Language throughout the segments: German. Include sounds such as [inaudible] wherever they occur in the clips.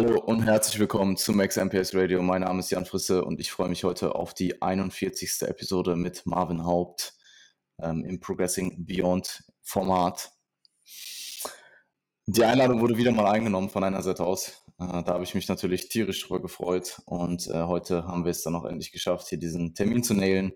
Hallo und herzlich willkommen zu Max MPS Radio. Mein Name ist Jan Frisse und ich freue mich heute auf die 41. Episode mit Marvin Haupt ähm, im Progressing Beyond Format. Die Einladung wurde wieder mal eingenommen von einer Seite aus. Äh, da habe ich mich natürlich tierisch drüber gefreut und äh, heute haben wir es dann auch endlich geschafft, hier diesen Termin zu nailen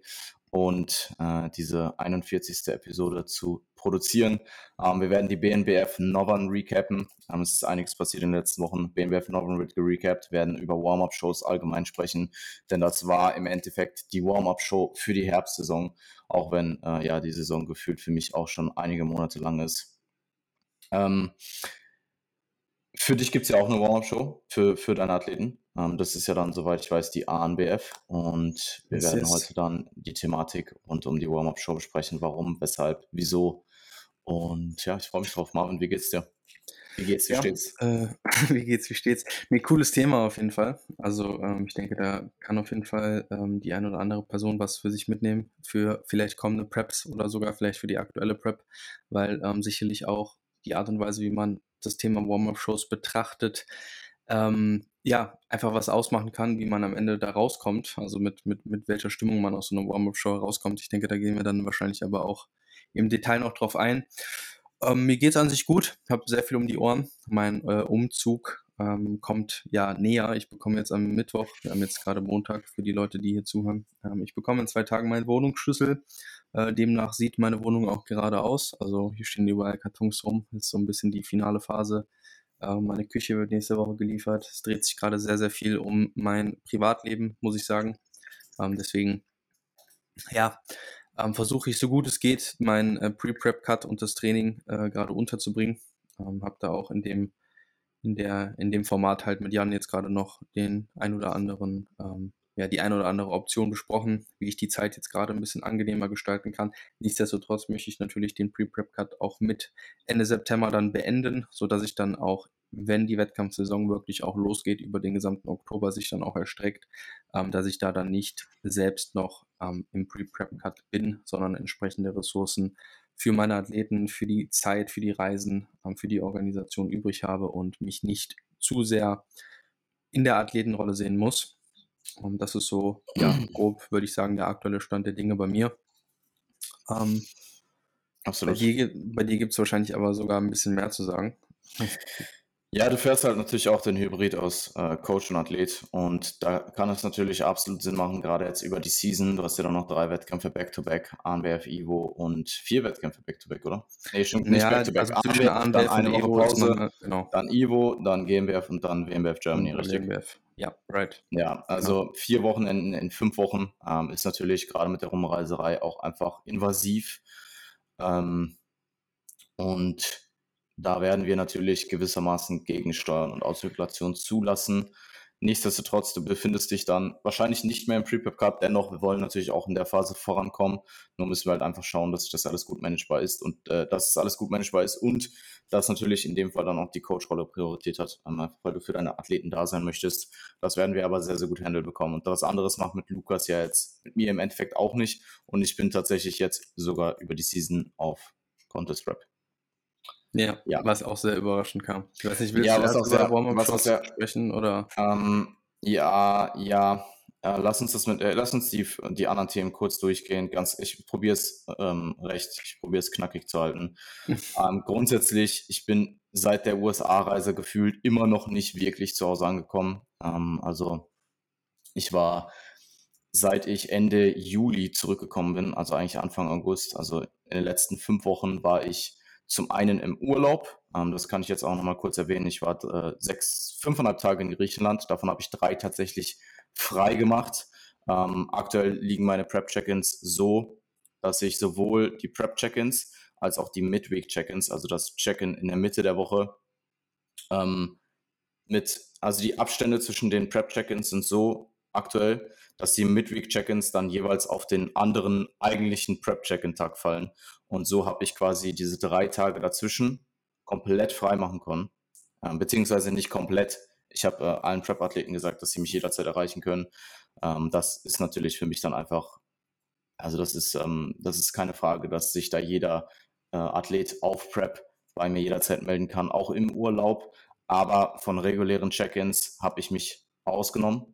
und äh, diese 41. Episode zu produzieren. Ähm, wir werden die BNBF Northern recappen. Ähm, es ist einiges passiert in den letzten Wochen. BNBF Northern wird gerecapt, werden über Warm-Up-Shows allgemein sprechen, denn das war im Endeffekt die Warm-Up-Show für die Herbstsaison, auch wenn äh, ja die Saison gefühlt für mich auch schon einige Monate lang ist. Ähm, für dich gibt es ja auch eine Warm-Up-Show für, für deine Athleten. Ähm, das ist ja dann, soweit ich weiß, die ANBF. Und wir yes, werden yes. heute dann die Thematik rund um die Warm-Up-Show besprechen. Warum, weshalb, wieso. Und ja, ich freue mich drauf. Marvin, wie geht's dir? Wie geht's, wie ja, steht's? Äh, [laughs] wie geht's, wie steht's? Nee, cooles Thema auf jeden Fall. Also ähm, ich denke, da kann auf jeden Fall ähm, die eine oder andere Person was für sich mitnehmen, für vielleicht kommende Preps oder sogar vielleicht für die aktuelle Prep, weil ähm, sicherlich auch die Art und Weise, wie man das Thema Warm-Up-Shows betrachtet, ähm, ja, einfach was ausmachen kann, wie man am Ende da rauskommt, also mit, mit, mit welcher Stimmung man aus so einer Warm-Up-Show rauskommt. Ich denke, da gehen wir dann wahrscheinlich aber auch im Detail noch drauf ein. Ähm, mir es an sich gut, ich habe sehr viel um die Ohren. Mein äh, Umzug ähm, kommt ja näher. Ich bekomme jetzt am Mittwoch, wir haben jetzt gerade Montag für die Leute, die hier zuhören, ähm, ich bekomme in zwei Tagen meinen Wohnungsschlüssel. Äh, demnach sieht meine Wohnung auch gerade aus. Also hier stehen überall Kartons rum. Ist so ein bisschen die finale Phase. Äh, meine Küche wird nächste Woche geliefert. Es dreht sich gerade sehr, sehr viel um mein Privatleben, muss ich sagen. Ähm, deswegen, ja, ähm, versuche ich so gut es geht, mein äh, Pre-Prep-Cut und das Training äh, gerade unterzubringen. Ähm, habe da auch in dem, in, der, in dem Format halt mit Jan jetzt gerade noch den ein oder anderen ähm, ja, die eine oder andere Option besprochen, wie ich die Zeit jetzt gerade ein bisschen angenehmer gestalten kann. Nichtsdestotrotz möchte ich natürlich den Pre-Prep-Cut auch mit Ende September dann beenden, so dass ich dann auch, wenn die Wettkampfsaison wirklich auch losgeht, über den gesamten Oktober sich dann auch erstreckt, ähm, dass ich da dann nicht selbst noch ähm, im Pre-Prep-Cut bin, sondern entsprechende Ressourcen für meine Athleten, für die Zeit, für die Reisen, ähm, für die Organisation übrig habe und mich nicht zu sehr in der Athletenrolle sehen muss. Und das ist so, ja, grob würde ich sagen, der aktuelle Stand der Dinge bei mir. Ähm, Absolut. Bei dir, bei dir gibt es wahrscheinlich aber sogar ein bisschen mehr zu sagen. Ja, du fährst halt natürlich auch den Hybrid aus äh, Coach und Athlet und da kann es natürlich absolut Sinn machen, gerade jetzt über die Season. Du hast ja dann noch drei Wettkämpfe Back-to-Back, ANBF, Ivo und vier Wettkämpfe Back-to-Back, oder? Nee, stimmt nicht ja, Back-to-Back. Also ANBF, dann eine Woche Pause, man, genau. dann Ivo, dann GmbF und dann WMBF Germany, richtig? GmbF. Ja, right. Ja, also ja. vier Wochen in, in fünf Wochen ähm, ist natürlich gerade mit der Rumreiserei auch einfach invasiv. Ähm, und da werden wir natürlich gewissermaßen gegensteuern und Auszirkulation zulassen. Nichtsdestotrotz, du befindest dich dann wahrscheinlich nicht mehr im Pre-Prep Cup. Dennoch, wir wollen natürlich auch in der Phase vorankommen. Nur müssen wir halt einfach schauen, dass das alles gut managebar ist und äh, dass es alles gut managebar ist und dass natürlich in dem Fall dann auch die Coach-Rolle Priorität hat, einfach weil du für deine Athleten da sein möchtest. Das werden wir aber sehr, sehr gut handeln bekommen. Und was anderes macht mit Lukas ja jetzt mit mir im Endeffekt auch nicht. Und ich bin tatsächlich jetzt sogar über die Season auf Contest Rap. Ja, ja, was auch sehr überraschend kam. Ich weiß nicht, willst ja, du was erst über Warm-Up sprechen oder? Ähm, ja, ja. Äh, lass uns das mit, äh, lass uns die, die anderen Themen kurz durchgehen. Ganz, ich probiere es ähm, recht, ich probiere es knackig zu halten. [laughs] ähm, grundsätzlich, ich bin seit der USA-Reise gefühlt immer noch nicht wirklich zu Hause angekommen. Ähm, also ich war, seit ich Ende Juli zurückgekommen bin, also eigentlich Anfang August, also in den letzten fünf Wochen war ich zum einen im Urlaub, ähm, das kann ich jetzt auch nochmal kurz erwähnen. Ich war äh, sechs, fünfeinhalb Tage in Griechenland, davon habe ich drei tatsächlich frei gemacht. Ähm, aktuell liegen meine Prep-Check-ins so, dass ich sowohl die Prep-Check-ins als auch die Midweek-Check-ins, also das Check-in in der Mitte der Woche, ähm, mit, also die Abstände zwischen den Prep-Check-ins sind so aktuell, dass die Midweek-Check-ins dann jeweils auf den anderen eigentlichen Prep-Check-in-Tag fallen. Und so habe ich quasi diese drei Tage dazwischen komplett frei machen können. Ähm, beziehungsweise nicht komplett. Ich habe äh, allen Prep-Athleten gesagt, dass sie mich jederzeit erreichen können. Ähm, das ist natürlich für mich dann einfach, also das ist, ähm, das ist keine Frage, dass sich da jeder äh, Athlet auf Prep bei mir jederzeit melden kann, auch im Urlaub. aber von regulären Check-ins habe ich mich ausgenommen.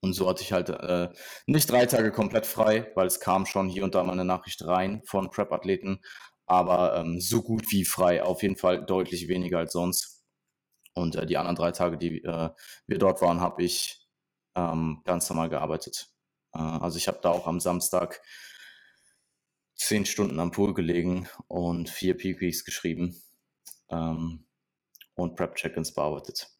Und so hatte ich halt äh, nicht drei Tage komplett frei, weil es kam schon hier und da mal eine Nachricht rein von Prep-Athleten, aber ähm, so gut wie frei, auf jeden Fall deutlich weniger als sonst. Und äh, die anderen drei Tage, die äh, wir dort waren, habe ich ähm, ganz normal gearbeitet. Äh, also ich habe da auch am Samstag zehn Stunden am Pool gelegen und vier Peak geschrieben ähm, und Prep-Check-ins bearbeitet.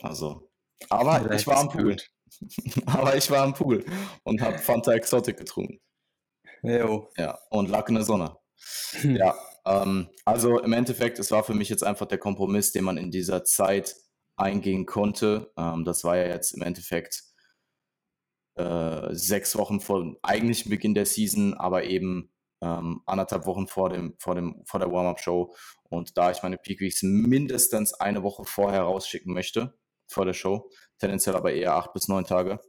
Also, aber ich war am Pool. [laughs] aber ich war am Pool und habe Fanta Exotic getrunken. Jo. Ja, und lag in der Sonne. Hm. Ja, ähm, also im Endeffekt, es war für mich jetzt einfach der Kompromiss, den man in dieser Zeit eingehen konnte. Ähm, das war ja jetzt im Endeffekt äh, sechs Wochen vor dem eigentlichen Beginn der Season, aber eben ähm, anderthalb Wochen vor, dem, vor, dem, vor der Warm-Up-Show. Und da ich meine Peak Weeks mindestens eine Woche vorher rausschicken möchte, vor der Show, tendenziell aber eher acht bis neun Tage,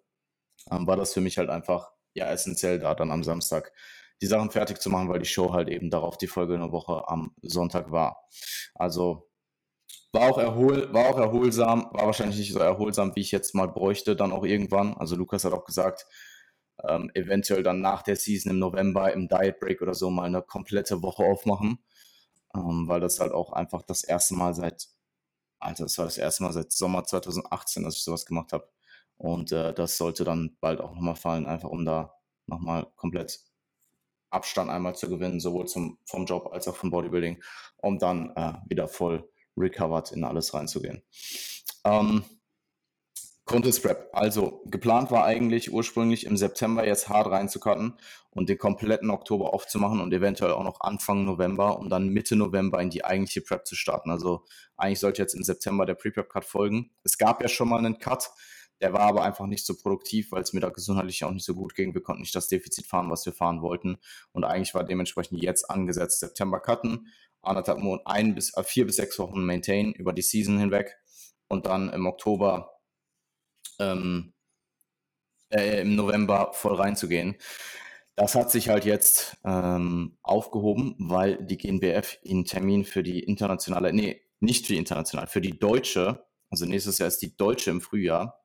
ähm, war das für mich halt einfach ja essentiell da dann am Samstag die Sachen fertig zu machen, weil die Show halt eben darauf die folgende Woche am Sonntag war. Also war auch, erhol, war auch erholsam, war wahrscheinlich nicht so erholsam, wie ich jetzt mal bräuchte, dann auch irgendwann. Also Lukas hat auch gesagt, ähm, eventuell dann nach der Season im November im Diet Break oder so mal eine komplette Woche aufmachen, ähm, weil das halt auch einfach das erste Mal seit, Alter, das war das erste Mal seit Sommer 2018, dass ich sowas gemacht habe. Und äh, das sollte dann bald auch nochmal fallen, einfach um da nochmal komplett Abstand einmal zu gewinnen, sowohl zum, vom Job als auch vom Bodybuilding, um dann äh, wieder voll recovered in alles reinzugehen. Ähm, Contest Prep. Also geplant war eigentlich ursprünglich im September jetzt hart reinzucutten und den kompletten Oktober aufzumachen und eventuell auch noch Anfang November, um dann Mitte November in die eigentliche Prep zu starten. Also eigentlich sollte jetzt im September der Pre-Prep-Cut folgen. Es gab ja schon mal einen Cut, der war aber einfach nicht so produktiv, weil es mir da gesundheitlich auch nicht so gut ging. Wir konnten nicht das Defizit fahren, was wir fahren wollten. Und eigentlich war dementsprechend jetzt angesetzt September cutten, anderthalb Monate, ein bis äh, vier bis sechs Wochen maintain über die Season hinweg und dann im Oktober, ähm, äh, im November voll reinzugehen. Das hat sich halt jetzt ähm, aufgehoben, weil die GNBF einen Termin für die internationale, nee, nicht für die internationale, für die deutsche, also nächstes Jahr ist die deutsche im Frühjahr,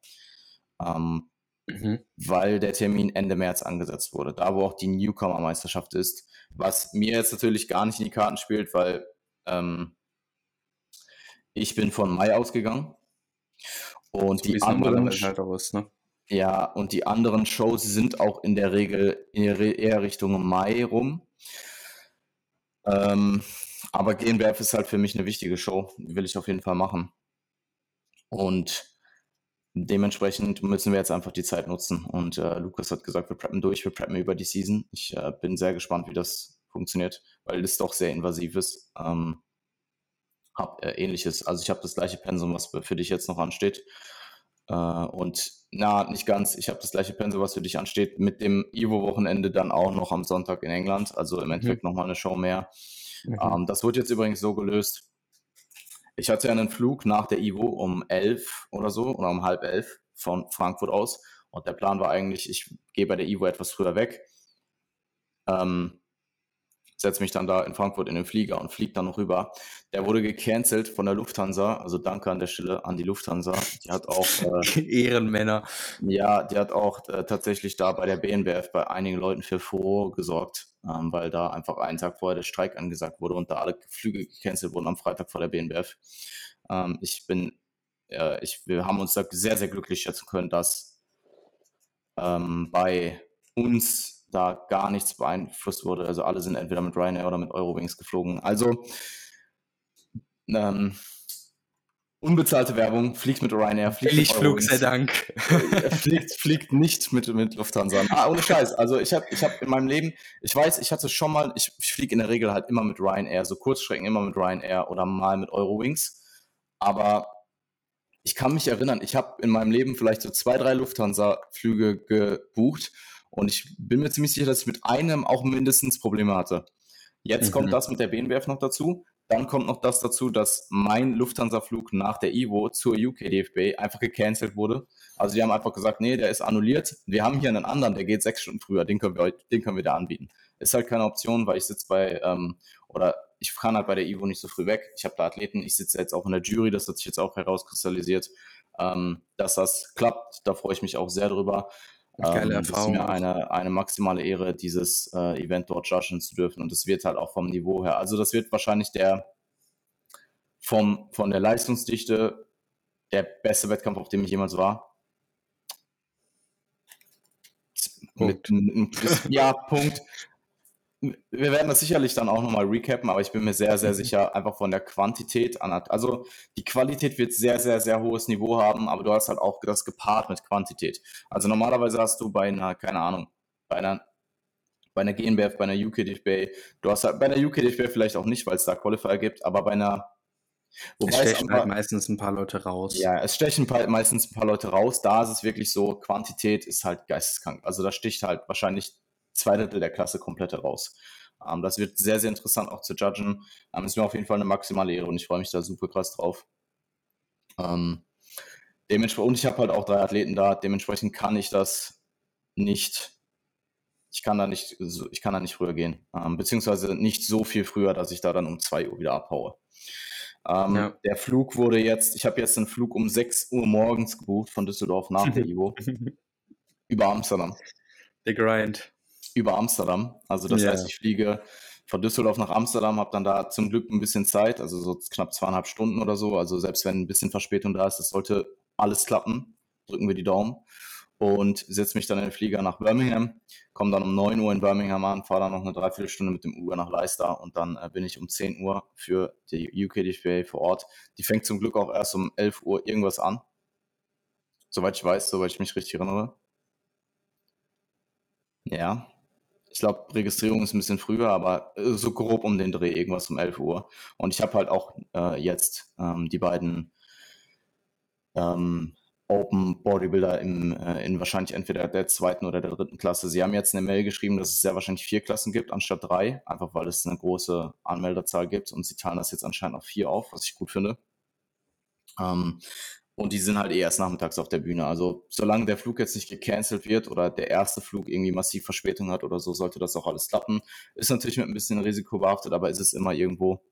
ähm, mhm. weil der Termin Ende März angesetzt wurde, da wo auch die Newcomer-Meisterschaft ist, was mir jetzt natürlich gar nicht in die Karten spielt, weil ähm, ich bin von Mai ausgegangen und so die anderen halt aus, ne? Ja, und die anderen Shows sind auch in der Regel eher Richtung Mai rum. Ähm, aber GNBF ist halt für mich eine wichtige Show, die will ich auf jeden Fall machen. Und Dementsprechend müssen wir jetzt einfach die Zeit nutzen. Und äh, Lukas hat gesagt, wir preppen durch, wir preppen über die Season. Ich äh, bin sehr gespannt, wie das funktioniert, weil es doch sehr invasiv ist. Ähm, hab äh, ähnliches, also ich habe das gleiche Pensum, was für dich jetzt noch ansteht. Äh, und na, nicht ganz, ich habe das gleiche Pensum, was für dich ansteht, mit dem Ivo-Wochenende dann auch noch am Sonntag in England. Also im Endeffekt mhm. nochmal eine Show mehr. Mhm. Ähm, das wird jetzt übrigens so gelöst, ich hatte ja einen Flug nach der Ivo um elf oder so oder um halb elf von Frankfurt aus. Und der Plan war eigentlich, ich gehe bei der Ivo etwas früher weg, ähm, setze mich dann da in Frankfurt in den Flieger und fliege dann noch rüber. Der wurde gecancelt von der Lufthansa, also danke an der Stelle an die Lufthansa. Die hat auch [laughs] äh, Ehrenmänner. Ja, die hat auch äh, tatsächlich da bei der BNBF bei einigen Leuten für Furore gesorgt ähm, weil da einfach einen Tag vorher der Streik angesagt wurde und da alle Flüge gecancelt wurden am Freitag vor der BNBF. Ähm, ich bin, äh, ich, wir haben uns da sehr, sehr glücklich schätzen können, dass ähm, bei uns da gar nichts beeinflusst wurde. Also alle sind entweder mit Ryanair oder mit Eurowings geflogen. Also ähm, unbezahlte Werbung, fliegt mit Ryanair, fliegt Billigflug, sei Dank. fliegt, fliegt nicht mit, mit Lufthansa. Ah, ohne Scheiß. Also ich habe ich hab in meinem Leben, ich weiß, ich hatte schon mal, ich, ich fliege in der Regel halt immer mit Ryanair, so Kurzstrecken immer mit Ryanair oder mal mit Eurowings. Aber ich kann mich erinnern, ich habe in meinem Leben vielleicht so zwei, drei Lufthansa-Flüge gebucht und ich bin mir ziemlich sicher, dass ich mit einem auch mindestens Probleme hatte. Jetzt mhm. kommt das mit der BNBF noch dazu. dann kommt noch das dazu, dass mein Lufthansa-Flug nach der Ivo zur UKDFB einfach gecancelt wurde. Also die haben einfach gesagt, nee, der ist annulliert. Wir haben hier einen anderen, der geht sechs Stunden früher, den können wir, den können wir da anbieten. Ist halt keine Option, weil ich sitze bei, ähm, oder ich kann halt bei der Ivo nicht so früh weg. Ich habe da Athleten, ich sitze jetzt auch in der Jury, das hat sich jetzt auch herauskristallisiert, ähm, dass das klappt. Da freue ich mich auch sehr drüber. Geile ähm, Erfahrung. Es ist mir eine, eine maximale Ehre, dieses äh, Event dort judgen zu dürfen. Und das wird halt auch vom Niveau her. Also das wird wahrscheinlich der vom, von der Leistungsdichte der beste Wettkampf, auf dem ich jemals war. Punkt. Mit, ja, Punkt [laughs] wir werden das sicherlich dann auch nochmal recappen, aber ich bin mir sehr, sehr mhm. sicher, einfach von der Quantität an. Also die Qualität wird sehr, sehr, sehr hohes Niveau haben, aber du hast halt auch das gepaart mit Quantität. Also normalerweise hast du bei einer, keine Ahnung, bei einer bei einer GNBF, bei einer UKDFB, du hast halt bei einer UKDFB vielleicht auch nicht, weil es da Qualifier gibt, aber bei einer Wobei es stechen aber, halt meistens ein paar Leute raus. Ja, es stechen meistens ein paar Leute raus. Da ist es wirklich so, Quantität ist halt geisteskrank. Also da sticht halt wahrscheinlich zwei Drittel der Klasse komplett heraus. Ähm, das wird sehr, sehr interessant auch zu judgen. Ähm, ist mir auf jeden Fall eine maximale Ehre und ich freue mich da super krass drauf. Ähm, dementsprechend, und ich habe halt auch drei Athleten da, dementsprechend kann ich das nicht, ich kann da nicht, ich kann da nicht früher gehen. Ähm, beziehungsweise nicht so viel früher, dass ich da dann um zwei Uhr wieder abhaue. Ähm, ja. Der Flug wurde jetzt, ich habe jetzt einen Flug um 6 Uhr morgens gebucht von Düsseldorf nach der [laughs] Ivo über Amsterdam. Der Grind über Amsterdam. Also das ja. heißt, ich fliege von Düsseldorf nach Amsterdam, habe dann da zum Glück ein bisschen Zeit, also so knapp zweieinhalb Stunden oder so. Also selbst wenn ein bisschen Verspätung da ist, das sollte alles klappen. Drücken wir die Daumen. Und setze mich dann in den Flieger nach Birmingham, komme dann um 9 Uhr in Birmingham an, fahre dann noch eine Dreiviertelstunde mit dem Uber nach Leicester und dann äh, bin ich um 10 Uhr für die UKDFA vor Ort. Die fängt zum Glück auch erst um 11 Uhr irgendwas an. Soweit ich weiß, soweit ich mich richtig erinnere. Ja, ich glaube, Registrierung ist ein bisschen früher, aber äh, so grob um den Dreh, irgendwas um 11 Uhr. Und ich habe halt auch äh, jetzt ähm, die beiden ähm, Open Bodybuilder im, äh, in wahrscheinlich entweder der zweiten oder der dritten Klasse. Sie haben jetzt eine Mail geschrieben, dass es sehr wahrscheinlich vier Klassen gibt anstatt drei, einfach weil es eine große Anmelderzahl gibt und sie teilen das jetzt anscheinend auf vier auf, was ich gut finde. Ähm, und die sind halt eh erst nachmittags auf der Bühne. Also solange der Flug jetzt nicht gecancelt wird oder der erste Flug irgendwie massiv Verspätung hat oder so, sollte das auch alles klappen. Ist natürlich mit ein bisschen Risiko behaftet, aber ist es immer irgendwo.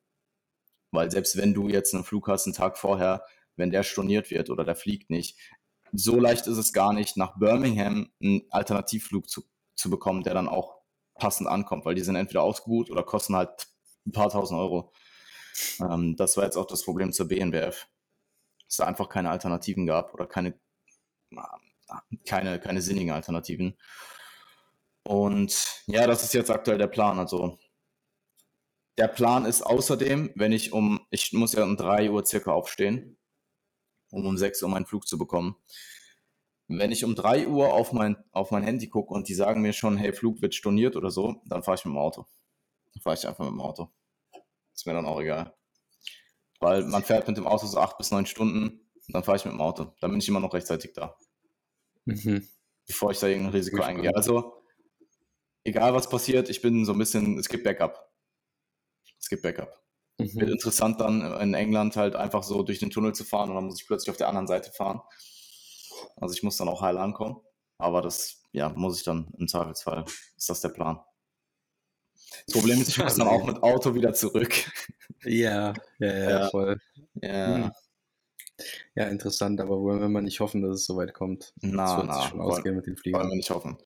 Weil selbst wenn du jetzt einen Flug hast, einen Tag vorher, wenn der storniert wird oder der fliegt nicht, so leicht ist es gar nicht, nach Birmingham einen Alternativflug zu, zu bekommen, der dann auch passend ankommt, weil die sind entweder ausgebucht oder kosten halt ein paar tausend Euro. Ähm, das war jetzt auch das Problem zur BNBF es da einfach keine Alternativen gab oder keine, keine, keine sinnigen Alternativen. Und ja, das ist jetzt aktuell der Plan. Also der Plan ist außerdem, wenn ich um, ich muss ja um 3 Uhr circa aufstehen, um um 6 Uhr meinen Flug zu bekommen. Wenn ich um 3 Uhr auf mein, auf mein Handy gucke und die sagen mir schon, hey, Flug wird storniert oder so, dann fahre ich mit dem Auto. Dann fahre ich einfach mit dem Auto. Ist mir dann auch egal. Weil man fährt mit dem Auto so acht bis neun Stunden und dann fahre ich mit dem Auto. Dann bin ich immer noch rechtzeitig da. Mhm. Bevor ich da irgendein Risiko eingehe. Also, egal was passiert, ich bin so ein bisschen, es gibt Backup. Es gibt Backup. Mhm. Wird interessant dann in England halt einfach so durch den Tunnel zu fahren und dann muss ich plötzlich auf der anderen Seite fahren. Also ich muss dann auch heil ankommen. Aber das, ja, muss ich dann im Zweifelsfall. Ist das der Plan? Das Problem ist, ich muss dann auch mit Auto wieder zurück. Ja, ja, ja, ja. voll. Ja. Hm. Ja, interessant, aber wollen wir mal nicht hoffen, dass es so weit kommt. Na, das na, schon wollen, ausgehen mit den Fliegern. Wollen wir nicht hoffen.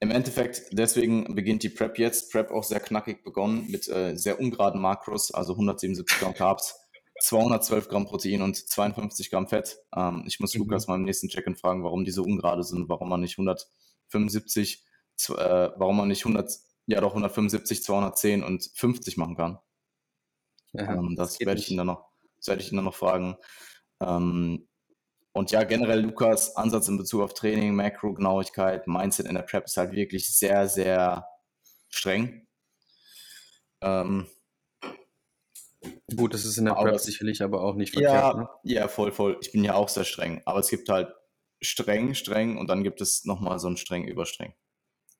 Im Endeffekt, deswegen beginnt die Prep jetzt. Prep auch sehr knackig begonnen mit äh, sehr ungeraden Makros, also 177 Gramm Carbs, 212 Gramm Protein und 52 Gramm Fett. Ähm, ich muss mhm. Lukas mal im nächsten Check-in fragen, warum diese ungerade sind, warum man nicht 175, äh, warum man nicht 100 ja doch 175, 210 und 50 machen kann. Ja, ähm, das, das werde ich ihn dann noch, das werde ich ihn dann noch fragen. Ähm, und ja, generell Lukas Ansatz in Bezug auf Training, Macro-Genauigkeit, Mindset in der Prep ist halt wirklich sehr, sehr streng. Ähm, Gut, das ist in der Prep sicherlich aber auch nicht verkehrt. Ja, ne? ja, voll, voll. Ich bin ja auch sehr streng. Aber es gibt halt streng, streng und dann gibt es nochmal so ein streng überstreng.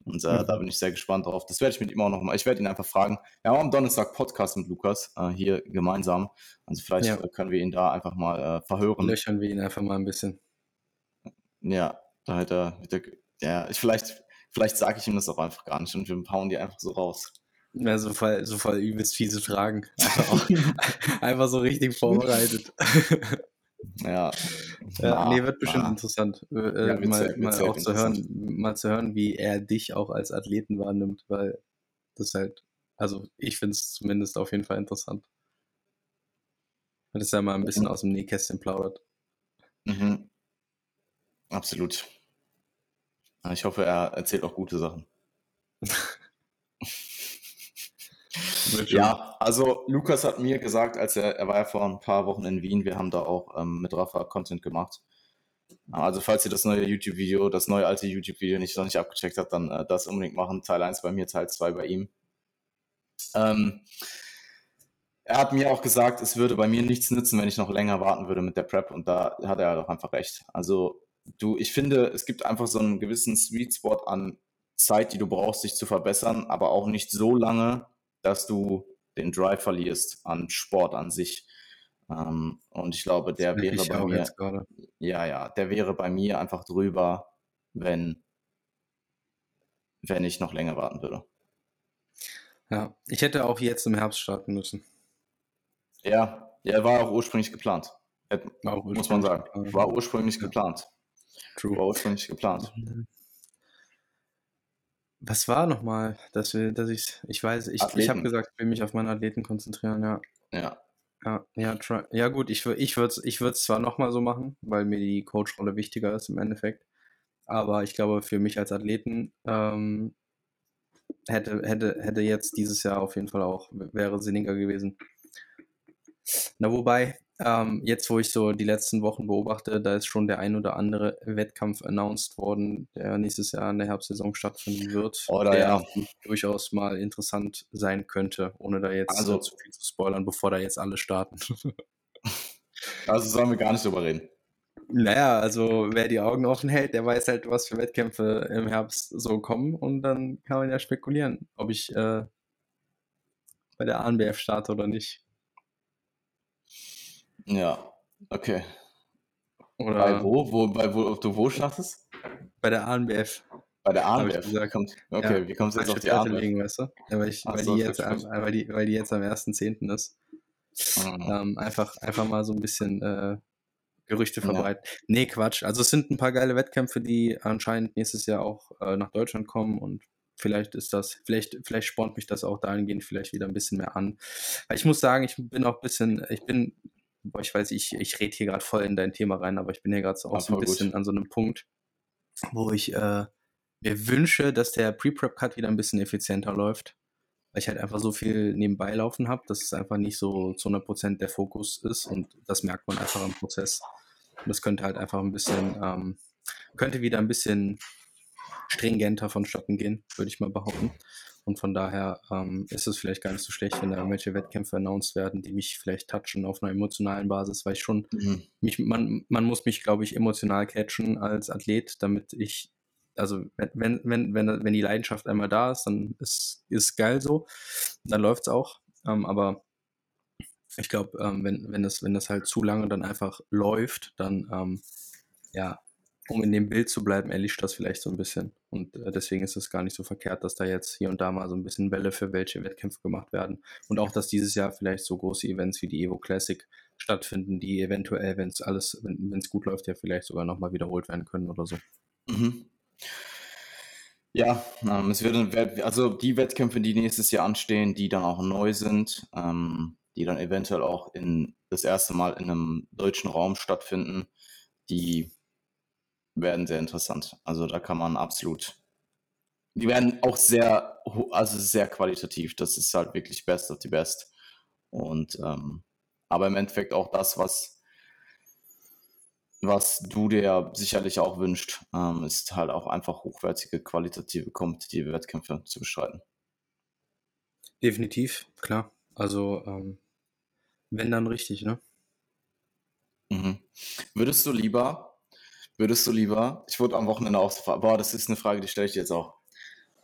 Und äh, mhm. da bin ich sehr gespannt drauf. Das werde ich mit ihm auch noch mal. Ich werde ihn einfach fragen. Wir haben am Donnerstag Podcast mit Lukas äh, hier gemeinsam. Also vielleicht ja. können wir ihn da einfach mal äh, verhören. Löchern wir ihn einfach mal ein bisschen. Ja, da hat er, ja, ich vielleicht, vielleicht sage ich ihm das auch einfach gar nicht und wir hauen die einfach so raus. Ja, so voll, so voll übelst fiese Fragen. Einfach, [laughs] einfach so richtig vorbereitet. [laughs] Ja. ja nee, wird bestimmt ah. interessant, äh, ja, äh, mal, mal auch zu hören, mal zu hören, wie er dich auch als Athleten wahrnimmt, weil das halt, also ich finde es zumindest auf jeden Fall interessant. Das ist ja mal ein bisschen mhm. aus dem Nähkästchen plaudert. Mhm. Absolut. Ich hoffe, er erzählt auch gute Sachen. [laughs] ja, also Lukas hat mir gesagt, als er, er war ja vor ein paar Wochen in Wien, wir haben da auch ähm, mit Rafa Content gemacht. Also falls ihr das neue YouTube-Video, das neue alte YouTube-Video nicht noch nicht abgecheckt habt, dann äh, das unbedingt machen. Teil 1 bei mir, Teil 2 bei ihm. Ähm, er hat mir auch gesagt, es würde bei mir nichts nützen, wenn ich noch länger warten würde mit der Prep und da hat er doch einfach recht. Also du, ich finde, es gibt einfach so einen gewissen Sweet Spot an Zeit, die du brauchst, dich zu verbessern, aber auch nicht so lange, dass du den Drive verlierst an Sport an sich. Ähm, und ich glaube, der wäre bei mir, ja, ja, der wäre bei mir einfach drüber, wenn, wenn ich noch länger warten würde. Ja, ich hätte auch jetzt im Herbst starten müssen. Ja, ja, war auch ursprünglich geplant. Auch muss man sagen. War ursprünglich geplant. True. War ursprünglich geplant. Was war nochmal, dass wir, dass ich, ich weiß, ich, ich habe gesagt, ich will mich auf meine Athleten konzentrieren, ja. Ja. Ja, ja, try, ja gut, ich, ich würde es ich zwar nochmal so machen, weil mir die Coach-Rolle wichtiger ist im Endeffekt. Aber ich glaube, für mich als Athleten ähm, hätte, hätte, hätte jetzt dieses Jahr auf jeden Fall auch, wäre sinniger gewesen. Na, wobei, ähm, jetzt, wo ich so die letzten Wochen beobachte, da ist schon der ein oder andere Wettkampf announced worden, der nächstes Jahr in der Herbstsaison stattfinden wird, oder der ja. durchaus mal interessant sein könnte, ohne da jetzt also, zu viel zu spoilern, bevor da jetzt alle starten. [laughs] also sollen wir gar nicht drüber reden. Naja, also wer die Augen offen hält, der weiß halt, was für Wettkämpfe im Herbst so kommen und dann kann man ja spekulieren, ob ich äh, bei der ANBF starte oder nicht. Ja, okay. Oder bei wo? wo bei wo du wo startest? Bei der ANBF. Bei der ANBF? Kommt, okay, ja, wie kommst du jetzt auf die ANBF? Legen, weißt du? ja, weil, ich, weil, so, die jetzt, weil, die, weil die jetzt am 1.10. ist. Mhm. Ähm, einfach, einfach mal so ein bisschen äh, Gerüchte verbreiten. Ja. Nee, Quatsch. Also es sind ein paar geile Wettkämpfe, die anscheinend nächstes Jahr auch äh, nach Deutschland kommen und vielleicht ist das, vielleicht, vielleicht spornt mich das auch dahingehend vielleicht wieder ein bisschen mehr an. Weil ich muss sagen, ich bin auch ein bisschen, ich bin ich weiß, ich, ich rede hier gerade voll in dein Thema rein, aber ich bin hier gerade so auch so ein bisschen gut. an so einem Punkt, wo ich äh, mir wünsche, dass der Pre-Prep-Cut wieder ein bisschen effizienter läuft, weil ich halt einfach so viel nebenbei laufen habe, dass es einfach nicht so zu 100% der Fokus ist und das merkt man einfach im Prozess. Und das könnte halt einfach ein bisschen, ähm, könnte wieder ein bisschen stringenter vonstatten gehen, würde ich mal behaupten. Und von daher ähm, ist es vielleicht gar nicht so schlecht, wenn da irgendwelche Wettkämpfe announced werden, die mich vielleicht touchen auf einer emotionalen Basis, weil ich schon, mhm. mich, man, man muss mich, glaube ich, emotional catchen als Athlet, damit ich, also wenn, wenn, wenn, wenn die Leidenschaft einmal da ist, dann ist es geil so, dann läuft es auch. Ähm, aber ich glaube, ähm, wenn, wenn, das, wenn das halt zu lange dann einfach läuft, dann ähm, ja, um in dem Bild zu bleiben, erlischt das vielleicht so ein bisschen. Und äh, deswegen ist es gar nicht so verkehrt, dass da jetzt hier und da mal so ein bisschen Welle für welche Wettkämpfe gemacht werden. Und auch, dass dieses Jahr vielleicht so große Events wie die Evo Classic stattfinden, die eventuell, wenn es alles, wenn es gut läuft, ja vielleicht sogar nochmal wiederholt werden können oder so. Mhm. Ja, ähm, es wird, also die Wettkämpfe, die nächstes Jahr anstehen, die dann auch neu sind, ähm, die dann eventuell auch in das erste Mal in einem deutschen Raum stattfinden, die werden sehr interessant. Also da kann man absolut. Die werden auch sehr, also sehr qualitativ. Das ist halt wirklich best of the best. Und ähm, aber im Endeffekt auch das, was was du dir sicherlich auch wünscht, ähm, ist halt auch einfach hochwertige, qualitative, kompetitive Wettkämpfe zu bestreiten. Definitiv, klar. Also ähm, wenn dann richtig, ne? Mhm. Würdest du lieber Würdest du lieber, ich wurde am Wochenende auch, boah, das ist eine Frage, die stelle ich dir jetzt auch.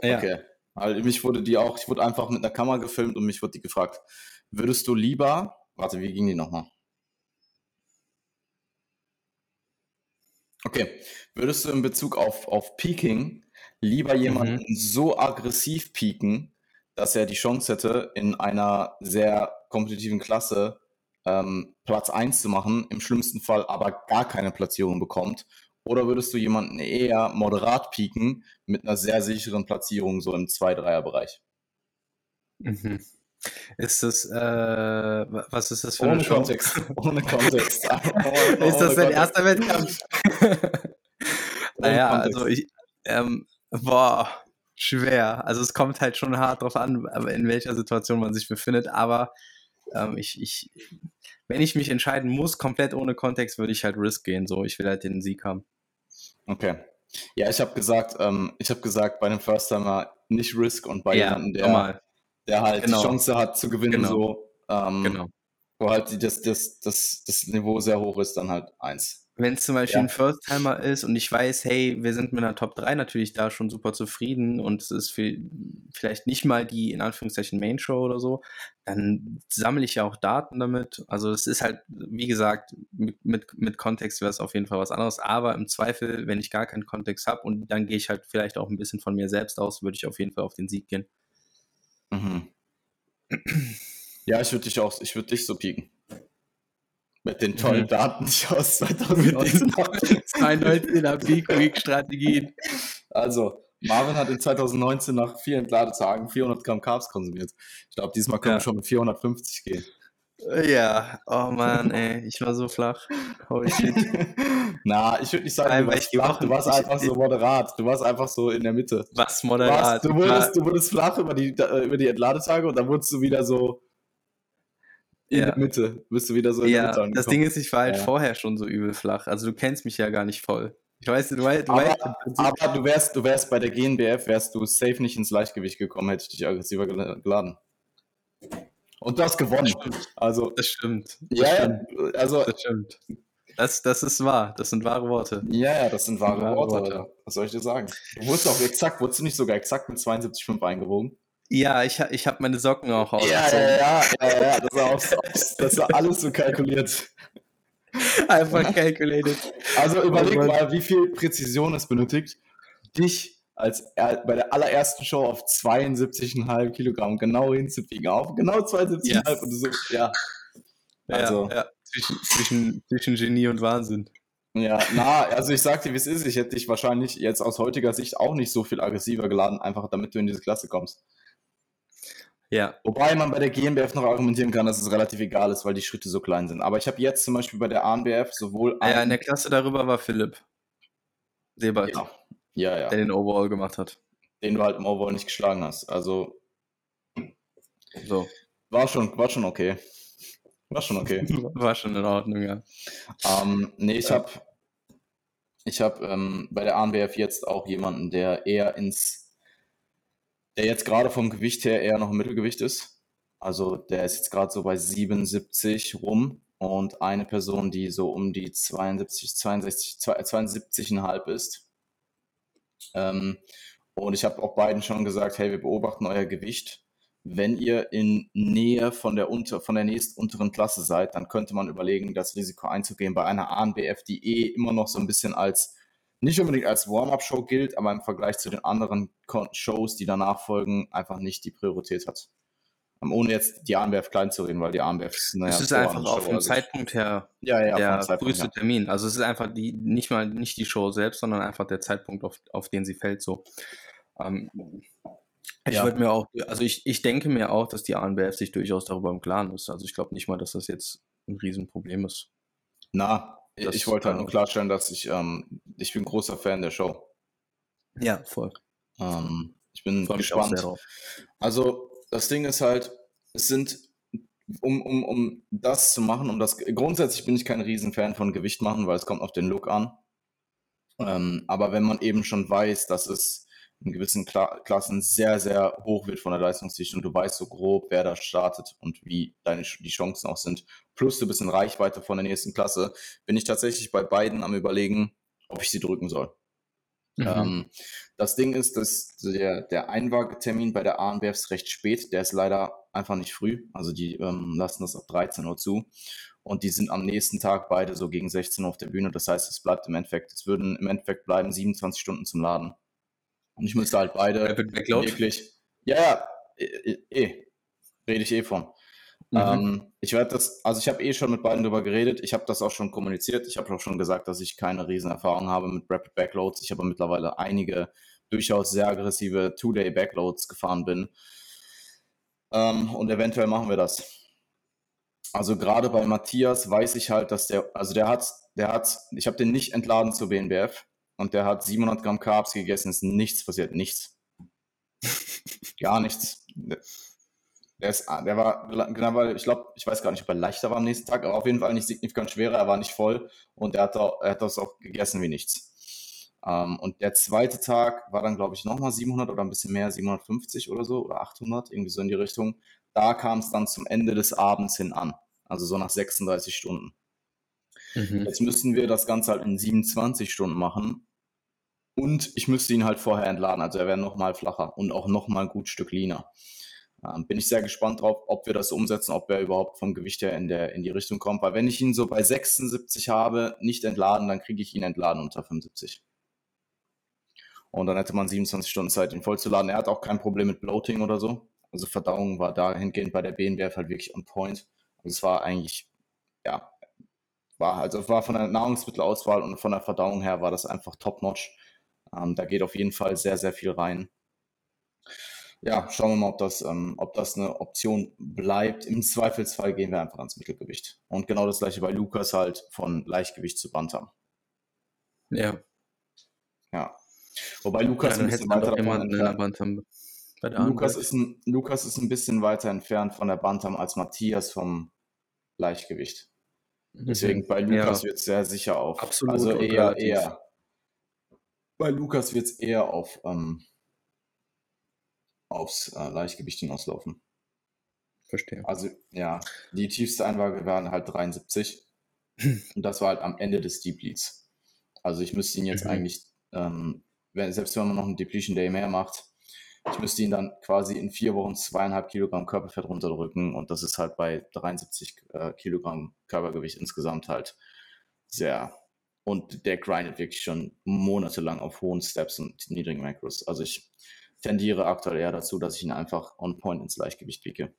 Ja. Okay. Also mich wurde die auch, ich wurde einfach mit einer Kamera gefilmt und mich wurde die gefragt, würdest du lieber, warte, wie ging die nochmal? Okay, würdest du in Bezug auf, auf Peaking lieber jemanden mhm. so aggressiv pieken, dass er die Chance hätte, in einer sehr kompetitiven Klasse ähm, Platz 1 zu machen, im schlimmsten Fall aber gar keine Platzierung bekommt? Oder würdest du jemanden eher moderat pieken mit einer sehr sicheren Platzierung, so im 2-3er-Bereich? Mhm. Ist das, äh, was ist das für Ohne Kontext. Ohne Kontext. [laughs] ist das dein erster Wettkampf? [laughs] naja, also ich, ähm, boah, schwer. Also es kommt halt schon hart drauf an, in welcher Situation man sich befindet, aber ähm, ich, ich, wenn ich mich entscheiden muss, komplett ohne Kontext, würde ich halt Risk gehen. So, ich will halt den Sieg haben. Okay. Ja, ich habe gesagt, ähm, ich habe gesagt, bei einem First Timer nicht Risk und bei ja, jemandem, der, der halt genau. die Chance hat zu gewinnen, genau. so, ähm, genau. wo halt das, das, das, das Niveau sehr hoch ist, dann halt eins. Wenn es zum Beispiel ja. ein First-Timer ist und ich weiß, hey, wir sind mit einer Top 3 natürlich da schon super zufrieden und es ist für, vielleicht nicht mal die in Anführungszeichen Main-Show oder so, dann sammle ich ja auch Daten damit. Also es ist halt, wie gesagt, mit, mit, mit Kontext wäre es auf jeden Fall was anderes. Aber im Zweifel, wenn ich gar keinen Kontext habe und dann gehe ich halt vielleicht auch ein bisschen von mir selbst aus, würde ich auf jeden Fall auf den Sieg gehen. Mhm. Ja, ich würde dich auch, ich würde dich so pieken. Mit den tollen mhm. Daten, die ich aus 2019 habe. 2019er Peak Week Strategien. Also, Marvin hat in 2019 nach vier Entladetagen 400 Gramm Carbs konsumiert. Ich glaube, diesmal können ja. wir schon mit 450 gehen. Ja, oh Mann, ey, ich war so flach. Holy shit. [laughs] Na, ich würde nicht sagen, Nein, du warst flach, du warst einfach so moderat. Du warst einfach so in der Mitte. Was moderat? Du, warst, du, wurdest, du wurdest flach über die, über die Entladetage und dann wurdest du wieder so in ja. der Mitte. Bist du wieder so in ja, der Mitte angekommen. Das Ding ist, ich war halt ja. vorher schon so übel flach. Also du kennst mich ja gar nicht voll. Ich weiß, du weißt, du aber, weißt, aber du wärst, du wärst bei der GNBF, wärst du safe nicht ins Leichtgewicht gekommen, hätte ich dich aggressiver geladen. Und du hast gewonnen. Das also, das stimmt. Das ja, stimmt. also. Das stimmt. Das, das ist wahr. Das sind wahre Worte. Ja, ja, das sind wahre, wahre Worte, Worte. Was soll ich dir sagen? Du wurdest auch exakt, wurdest du nicht sogar exakt mit 72,5 eingewogen? Ja, ich, ich habe meine Socken auch aus. Ja, ja, ja, ja, das war, auch, das war alles so kalkuliert. Einfach calculated. Also überleg oh mal, wie viel Präzision es benötigt, dich als bei der allerersten Show auf 72,5 Kilogramm genau hinzubiegen. Auf genau 72,5 yes. und du so, ja. Also, ja, ja. Zwischen, zwischen, zwischen Genie und Wahnsinn. Ja, na, also ich sag dir, wie es ist. Ich hätte dich wahrscheinlich jetzt aus heutiger Sicht auch nicht so viel aggressiver geladen, einfach damit du in diese Klasse kommst. Ja. Wobei man bei der GmbF noch argumentieren kann, dass es relativ egal ist, weil die Schritte so klein sind. Aber ich habe jetzt zum Beispiel bei der ANBF sowohl. Ja, in der Klasse darüber war Philipp. Sebert. Ja. ja, ja. Der den Overall gemacht hat. Den du halt im Overall nicht geschlagen hast. Also. So. War schon, war schon okay. War schon okay. [laughs] war schon in Ordnung, ja. Ähm, nee, ich habe ich hab, ähm, bei der ANBF jetzt auch jemanden, der eher ins der jetzt gerade vom Gewicht her eher noch Mittelgewicht ist. Also der ist jetzt gerade so bei 77 rum und eine Person, die so um die 72, 62, 72,5 ist. Ähm, und ich habe auch beiden schon gesagt, hey, wir beobachten euer Gewicht. Wenn ihr in Nähe von der, unter, von der nächst unteren Klasse seid, dann könnte man überlegen, das Risiko einzugehen bei einer ANBF, die eh immer noch so ein bisschen als nicht unbedingt als Warm-up-Show gilt, aber im Vergleich zu den anderen Shows, die danach folgen, einfach nicht die Priorität hat. Um, ohne jetzt die ANBF klein zu reden, weil die ANBF ist naja, Es ist einfach auf dem also Zeitpunkt her ja, ja, der früheste ja. Termin. Also es ist einfach die, nicht mal nicht die Show selbst, sondern einfach der Zeitpunkt, auf, auf den sie fällt. So. Ähm, ich ja. würde mir auch, also ich, ich denke mir auch, dass die ANBF sich durchaus darüber im Klaren ist. Also ich glaube nicht mal, dass das jetzt ein Riesenproblem ist. Na, das, ich wollte halt nur klarstellen, dass ich, ähm, ich bin großer Fan der Show. Ja, voll. Ähm, ich bin voll gespannt. Also, das Ding ist halt, es sind, um, um, um das zu machen, um das, grundsätzlich bin ich kein Riesenfan von Gewicht machen, weil es kommt auf den Look an. Ähm, aber wenn man eben schon weiß, dass es in gewissen Kla Klassen sehr, sehr hoch wird von der Leistungsdichte und du weißt so grob, wer da startet und wie deine die Chancen auch sind, plus du bist in Reichweite von der nächsten Klasse, bin ich tatsächlich bei beiden am überlegen, ob ich sie drücken soll. Mhm. Ähm, das Ding ist, dass der, der Einwagetermin bei der ANBF ist recht spät. Der ist leider einfach nicht früh. Also die ähm, lassen das ab 13 Uhr zu. Und die sind am nächsten Tag beide so gegen 16 Uhr auf der Bühne. Das heißt, es bleibt im Endeffekt, es würden im Endeffekt bleiben 27 Stunden zum Laden. Und ich müsste halt beide wirklich. Ja, ja, eh, eh, rede ich eh von. Mhm. Ähm, ich werde das, also ich habe eh schon mit beiden drüber geredet. Ich habe das auch schon kommuniziert. Ich habe auch schon gesagt, dass ich keine Riesenerfahrung habe mit Rapid Backloads. Ich habe mittlerweile einige durchaus sehr aggressive Two-Day Backloads gefahren bin. Ähm, und eventuell machen wir das. Also gerade bei Matthias weiß ich halt, dass der, also der hat, der hat, ich habe den nicht entladen zur BNBF und der hat 700 Gramm Carbs gegessen, ist nichts passiert, nichts. Gar nichts. Der, ist, der war, genau, weil ich glaube, ich weiß gar nicht, ob er leichter war am nächsten Tag, aber auf jeden Fall nicht signifikant schwerer, er war nicht voll und er hat, auch, er hat das auch gegessen wie nichts. Ähm, und der zweite Tag war dann, glaube ich, nochmal 700 oder ein bisschen mehr, 750 oder so oder 800, irgendwie so in die Richtung. Da kam es dann zum Ende des Abends hin an, also so nach 36 Stunden. Mhm. Jetzt müssten wir das Ganze halt in 27 Stunden machen. Und ich müsste ihn halt vorher entladen, also er wäre nochmal flacher und auch nochmal ein gut Stück leaner. Ähm, bin ich sehr gespannt drauf, ob wir das umsetzen, ob er überhaupt vom Gewicht her in, der, in die Richtung kommt. Weil wenn ich ihn so bei 76 habe, nicht entladen, dann kriege ich ihn entladen unter 75. Und dann hätte man 27 Stunden Zeit, ihn vollzuladen. Er hat auch kein Problem mit Bloating oder so. Also Verdauung war dahingehend bei der BNBF halt wirklich on point. Also es war eigentlich, ja, war, also war von der Nahrungsmittelauswahl und von der Verdauung her war das einfach top-notch. Ähm, da geht auf jeden Fall sehr, sehr viel rein ja, schauen wir mal, ob das, ähm, ob das eine Option bleibt. Im Zweifelsfall gehen wir einfach ans Mittelgewicht. Und genau das gleiche bei Lukas halt von Leichtgewicht zu Bantam. Ja. Ja. Wobei Lukas ja, ein bisschen weiter davon entfernt. Lukas ist, ein, Lukas ist ein bisschen weiter entfernt von der Bantam als Matthias vom Leichtgewicht. Mhm. Deswegen bei Lukas ja. wird es sehr sicher auf. Absolut. Also eher, eher. Bei Lukas wird es eher auf ähm, aufs äh, Leichtgewicht hinauslaufen. Verstehe. Also ja, die tiefste Einwaage waren halt 73 [laughs] und das war halt am Ende des Deep Leads. Also ich müsste ihn jetzt mhm. eigentlich, ähm, wenn, selbst wenn man noch einen Depletion Day mehr macht, ich müsste ihn dann quasi in vier Wochen zweieinhalb Kilogramm Körperfett runterdrücken und das ist halt bei 73 äh, Kilogramm Körpergewicht insgesamt halt sehr. Und der grindet wirklich schon monatelang auf hohen Steps und niedrigen Macros. Also ich, tendiere aktuell eher dazu, dass ich ihn einfach on point ins Leichtgewicht wiege.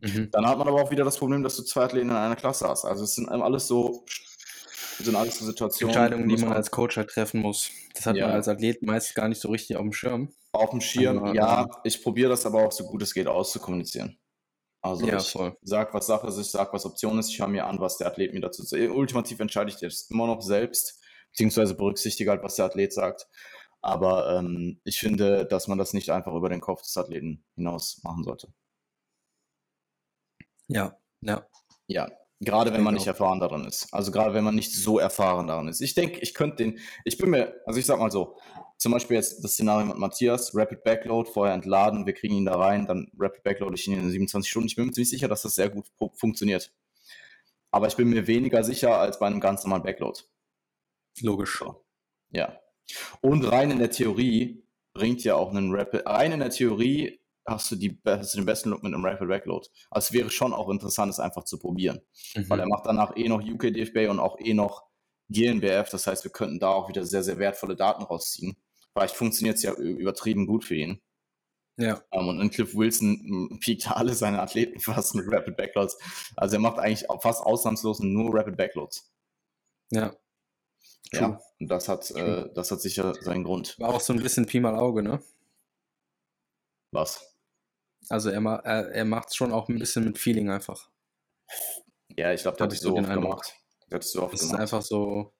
Mhm. Dann hat man aber auch wieder das Problem, dass du zwei Athleten in einer Klasse hast. Also es sind alles so, sind alles so Situationen. Entscheidungen, die man als Coach halt treffen muss. Das hat ja. man als Athlet meist gar nicht so richtig auf dem Schirm. Auf dem Schirm, aber, ja. Ich probiere das aber auch so gut es geht auszukommunizieren. Also ja, ich voll. sag, was Sache ist, ich sag, was Option ist, ich höre mir an, was der Athlet mir dazu sagt. Ultimativ entscheide ich das immer noch selbst, beziehungsweise berücksichtige halt, was der Athlet sagt. Aber ähm, ich finde, dass man das nicht einfach über den Kopf des Athleten hinaus machen sollte. Ja, ja. Ja, gerade wenn man nicht erfahren daran ist. Also gerade wenn man nicht so erfahren daran ist. Ich denke, ich könnte den, ich bin mir, also ich sag mal so, zum Beispiel jetzt das Szenario mit Matthias, Rapid Backload, vorher entladen, wir kriegen ihn da rein, dann Rapid Backload ich ihn in 27 Stunden. Ich bin mir ziemlich sicher, dass das sehr gut funktioniert. Aber ich bin mir weniger sicher als bei einem ganz normalen Backload. Logisch. Ja. Und rein in der Theorie bringt ja auch einen Rapid, rein in der Theorie hast du, die, hast du den besten Look mit einem Rapid Backload. Also es wäre schon auch interessant, es einfach zu probieren. Mhm. Weil er macht danach eh noch UK DFB und auch eh noch GNBF. Das heißt, wir könnten da auch wieder sehr, sehr wertvolle Daten rausziehen. Vielleicht funktioniert es ja übertrieben gut für ihn. Ja. Um, ähm, und Cliff Wilson piekt alle seine Athleten [laughs] fast mit Rapid Backloads. Also er macht eigentlich fast ausnahmslos nur Rapid Backloads. Ja. Ja, und das hat, äh, das hat sicher seinen Grund. War auch so ein bisschen Pi mal Auge, ne? Was? Also er, er, er macht es schon auch ein bisschen mit Feeling einfach. Ja, ich glaube, das hat ich so oft gemacht. Das so oft ist gemacht. einfach so,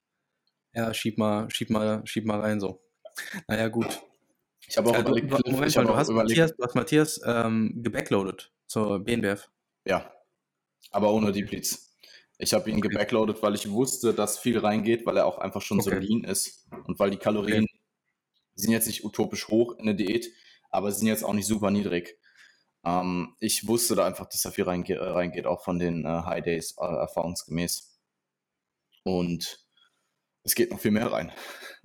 ja, schieb mal, schieb mal, schieb mal rein so. Naja, gut. Ich habe auch äh, überlegt, du, Moment, ich du, hast Matthias, du hast Matthias ähm, gebackloadet zur BNBF. Ja, aber ohne die Blitz. Ich habe ihn okay. gebackloadet, weil ich wusste, dass viel reingeht, weil er auch einfach schon okay. so lean ist und weil die Kalorien okay. sind jetzt nicht utopisch hoch in der Diät, aber sind jetzt auch nicht super niedrig. Ähm, ich wusste da einfach, dass da viel reinge reingeht, auch von den äh, High Days äh, erfahrungsgemäß. Und es geht noch viel mehr rein.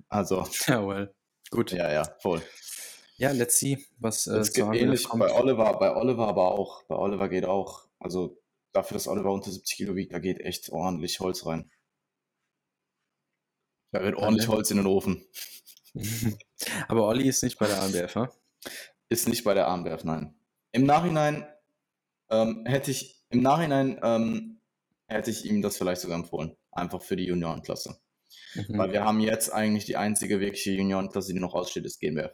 Also [laughs] ja, well. Gut. Ja, ja, voll. Ja, let's see, was äh, es gibt ähnlich bei Oliver, bei Oliver aber auch. Bei Oliver geht auch. Also dafür, dass Oliver unter 70 Kilo wiegt, da geht echt ordentlich Holz rein. Da wird ordentlich Holz in den Ofen. [laughs] aber Olli ist nicht bei der ANBF, ne? Ist nicht bei der ANBF, nein. Im Nachhinein ähm, hätte ich, im Nachhinein ähm, hätte ich ihm das vielleicht sogar empfohlen. Einfach für die Juniorenklasse. Mhm. Weil wir haben jetzt eigentlich die einzige wirkliche Juniorenklasse, die noch aussteht, ist GmbF.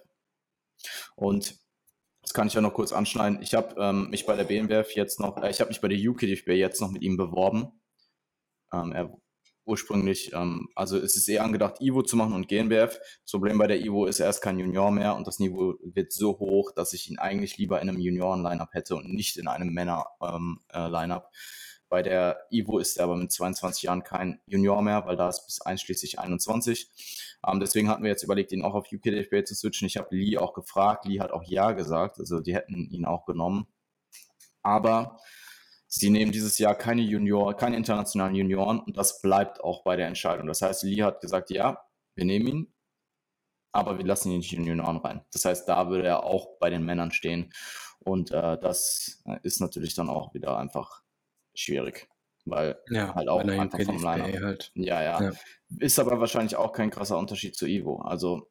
Und das kann ich ja noch kurz anschneiden. Ich habe ähm, mich bei der BMWF jetzt noch, äh, ich habe mich bei der UKDFB jetzt noch mit ihm beworben. Ähm, er ursprünglich, ähm, also es ist eher angedacht, Ivo zu machen und GNBF. Das Problem bei der Ivo ist, er ist kein Junior mehr und das Niveau wird so hoch, dass ich ihn eigentlich lieber in einem Junioren-Lineup hätte und nicht in einem Männer-Lineup. Ähm, äh, bei der Ivo ist er aber mit 22 Jahren kein Junior mehr, weil da ist bis einschließlich 21. Ähm, deswegen hatten wir jetzt überlegt, ihn auch auf UKDFB zu switchen. Ich habe Lee auch gefragt. Lee hat auch Ja gesagt. Also die hätten ihn auch genommen. Aber Sie nehmen dieses Jahr keine Junior, keine internationalen Junioren und das bleibt auch bei der Entscheidung. Das heißt, Lee hat gesagt, ja, wir nehmen ihn, aber wir lassen ihn nicht in die Junioren rein. Das heißt, da würde er auch bei den Männern stehen und äh, das ist natürlich dann auch wieder einfach schwierig, weil ja, halt auch einfach vom Liner. Halt. Ja, ja, ja. Ist aber wahrscheinlich auch kein krasser Unterschied zu Ivo. Also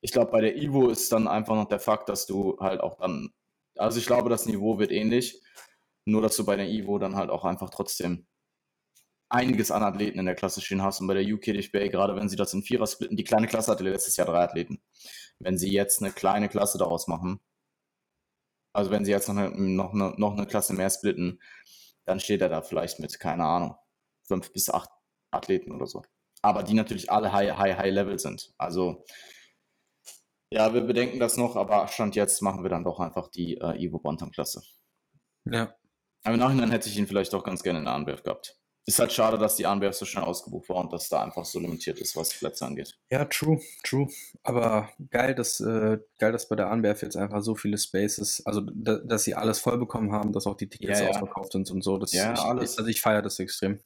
ich glaube, bei der Ivo ist dann einfach noch der Fakt, dass du halt auch dann, also ich glaube, das Niveau wird ähnlich nur, dass du bei der Ivo dann halt auch einfach trotzdem einiges an Athleten in der Klasse stehen hast. Und bei der UK DFB, gerade wenn sie das in Vierer splitten, die kleine Klasse hatte letztes Jahr drei Athleten. Wenn sie jetzt eine kleine Klasse daraus machen, also wenn sie jetzt noch eine, noch eine, noch eine Klasse mehr splitten, dann steht er da vielleicht mit, keine Ahnung, fünf bis acht Athleten oder so. Aber die natürlich alle high, high, high Level sind. Also, ja, wir bedenken das noch, aber Stand jetzt machen wir dann doch einfach die äh, Ivo Bontam Klasse. Ja, aber im Nachhinein hätte ich ihn vielleicht doch ganz gerne in der Anwerf gehabt. Ist halt schade, dass die Anwerf so schnell ausgebucht war und dass da einfach so limitiert ist, was Plätze angeht. Ja, true, true. Aber geil, dass, äh, geil, dass bei der Anwerf jetzt einfach so viele Spaces, also da, dass sie alles voll bekommen haben, dass auch die Tickets ja, ja. ausverkauft sind und so. Das, ja, ich, alles. Also ich feiere das extrem.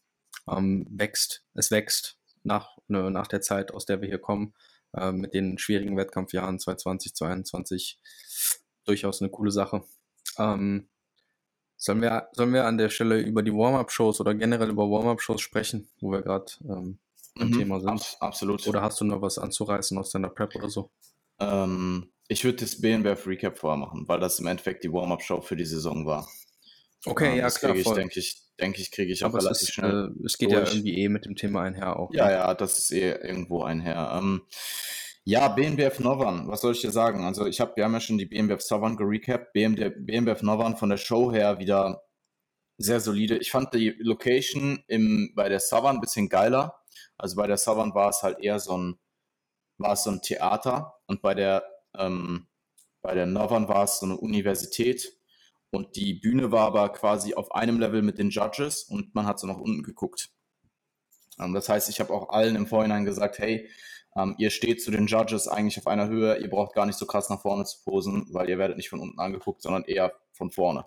Ähm, wächst, es wächst nach, ne, nach der Zeit, aus der wir hier kommen, äh, mit den schwierigen Wettkampfjahren 2020, 2021. Durchaus eine coole Sache. Ähm, Sollen wir, sollen wir an der Stelle über die Warm-Up-Shows oder generell über Warm-Up-Shows sprechen, wo wir gerade ähm, im mhm, Thema sind? Ab, absolut. Oder hast du noch was anzureißen aus deiner Prep oder so? Ähm, ich würde das BNBF Recap vorher machen, weil das im Endeffekt die Warm-Up-Show für die Saison war. Okay, ähm, ja, klar. Ich, denke ich, denke ich, kriege ich auch Aber relativ ist, schnell. Äh, es geht durch. ja irgendwie eh mit dem Thema einher auch. Ja, ne? ja, das ist eh irgendwo einher. Ähm, ja, BNBF Novan, was soll ich dir sagen? Also ich habe, wir haben ja schon die BNBF Southern gerecapt. BNBF Novan von der Show her wieder sehr solide. Ich fand die Location im, bei der Southern ein bisschen geiler. Also bei der Southern war es halt eher so ein, war es so ein Theater und bei der, ähm, bei der Northern war es so eine Universität und die Bühne war aber quasi auf einem Level mit den Judges und man hat so nach unten geguckt. Ähm, das heißt, ich habe auch allen im Vorhinein gesagt, hey, ähm, ihr steht zu den Judges eigentlich auf einer Höhe, ihr braucht gar nicht so krass nach vorne zu posen, weil ihr werdet nicht von unten angeguckt, sondern eher von vorne.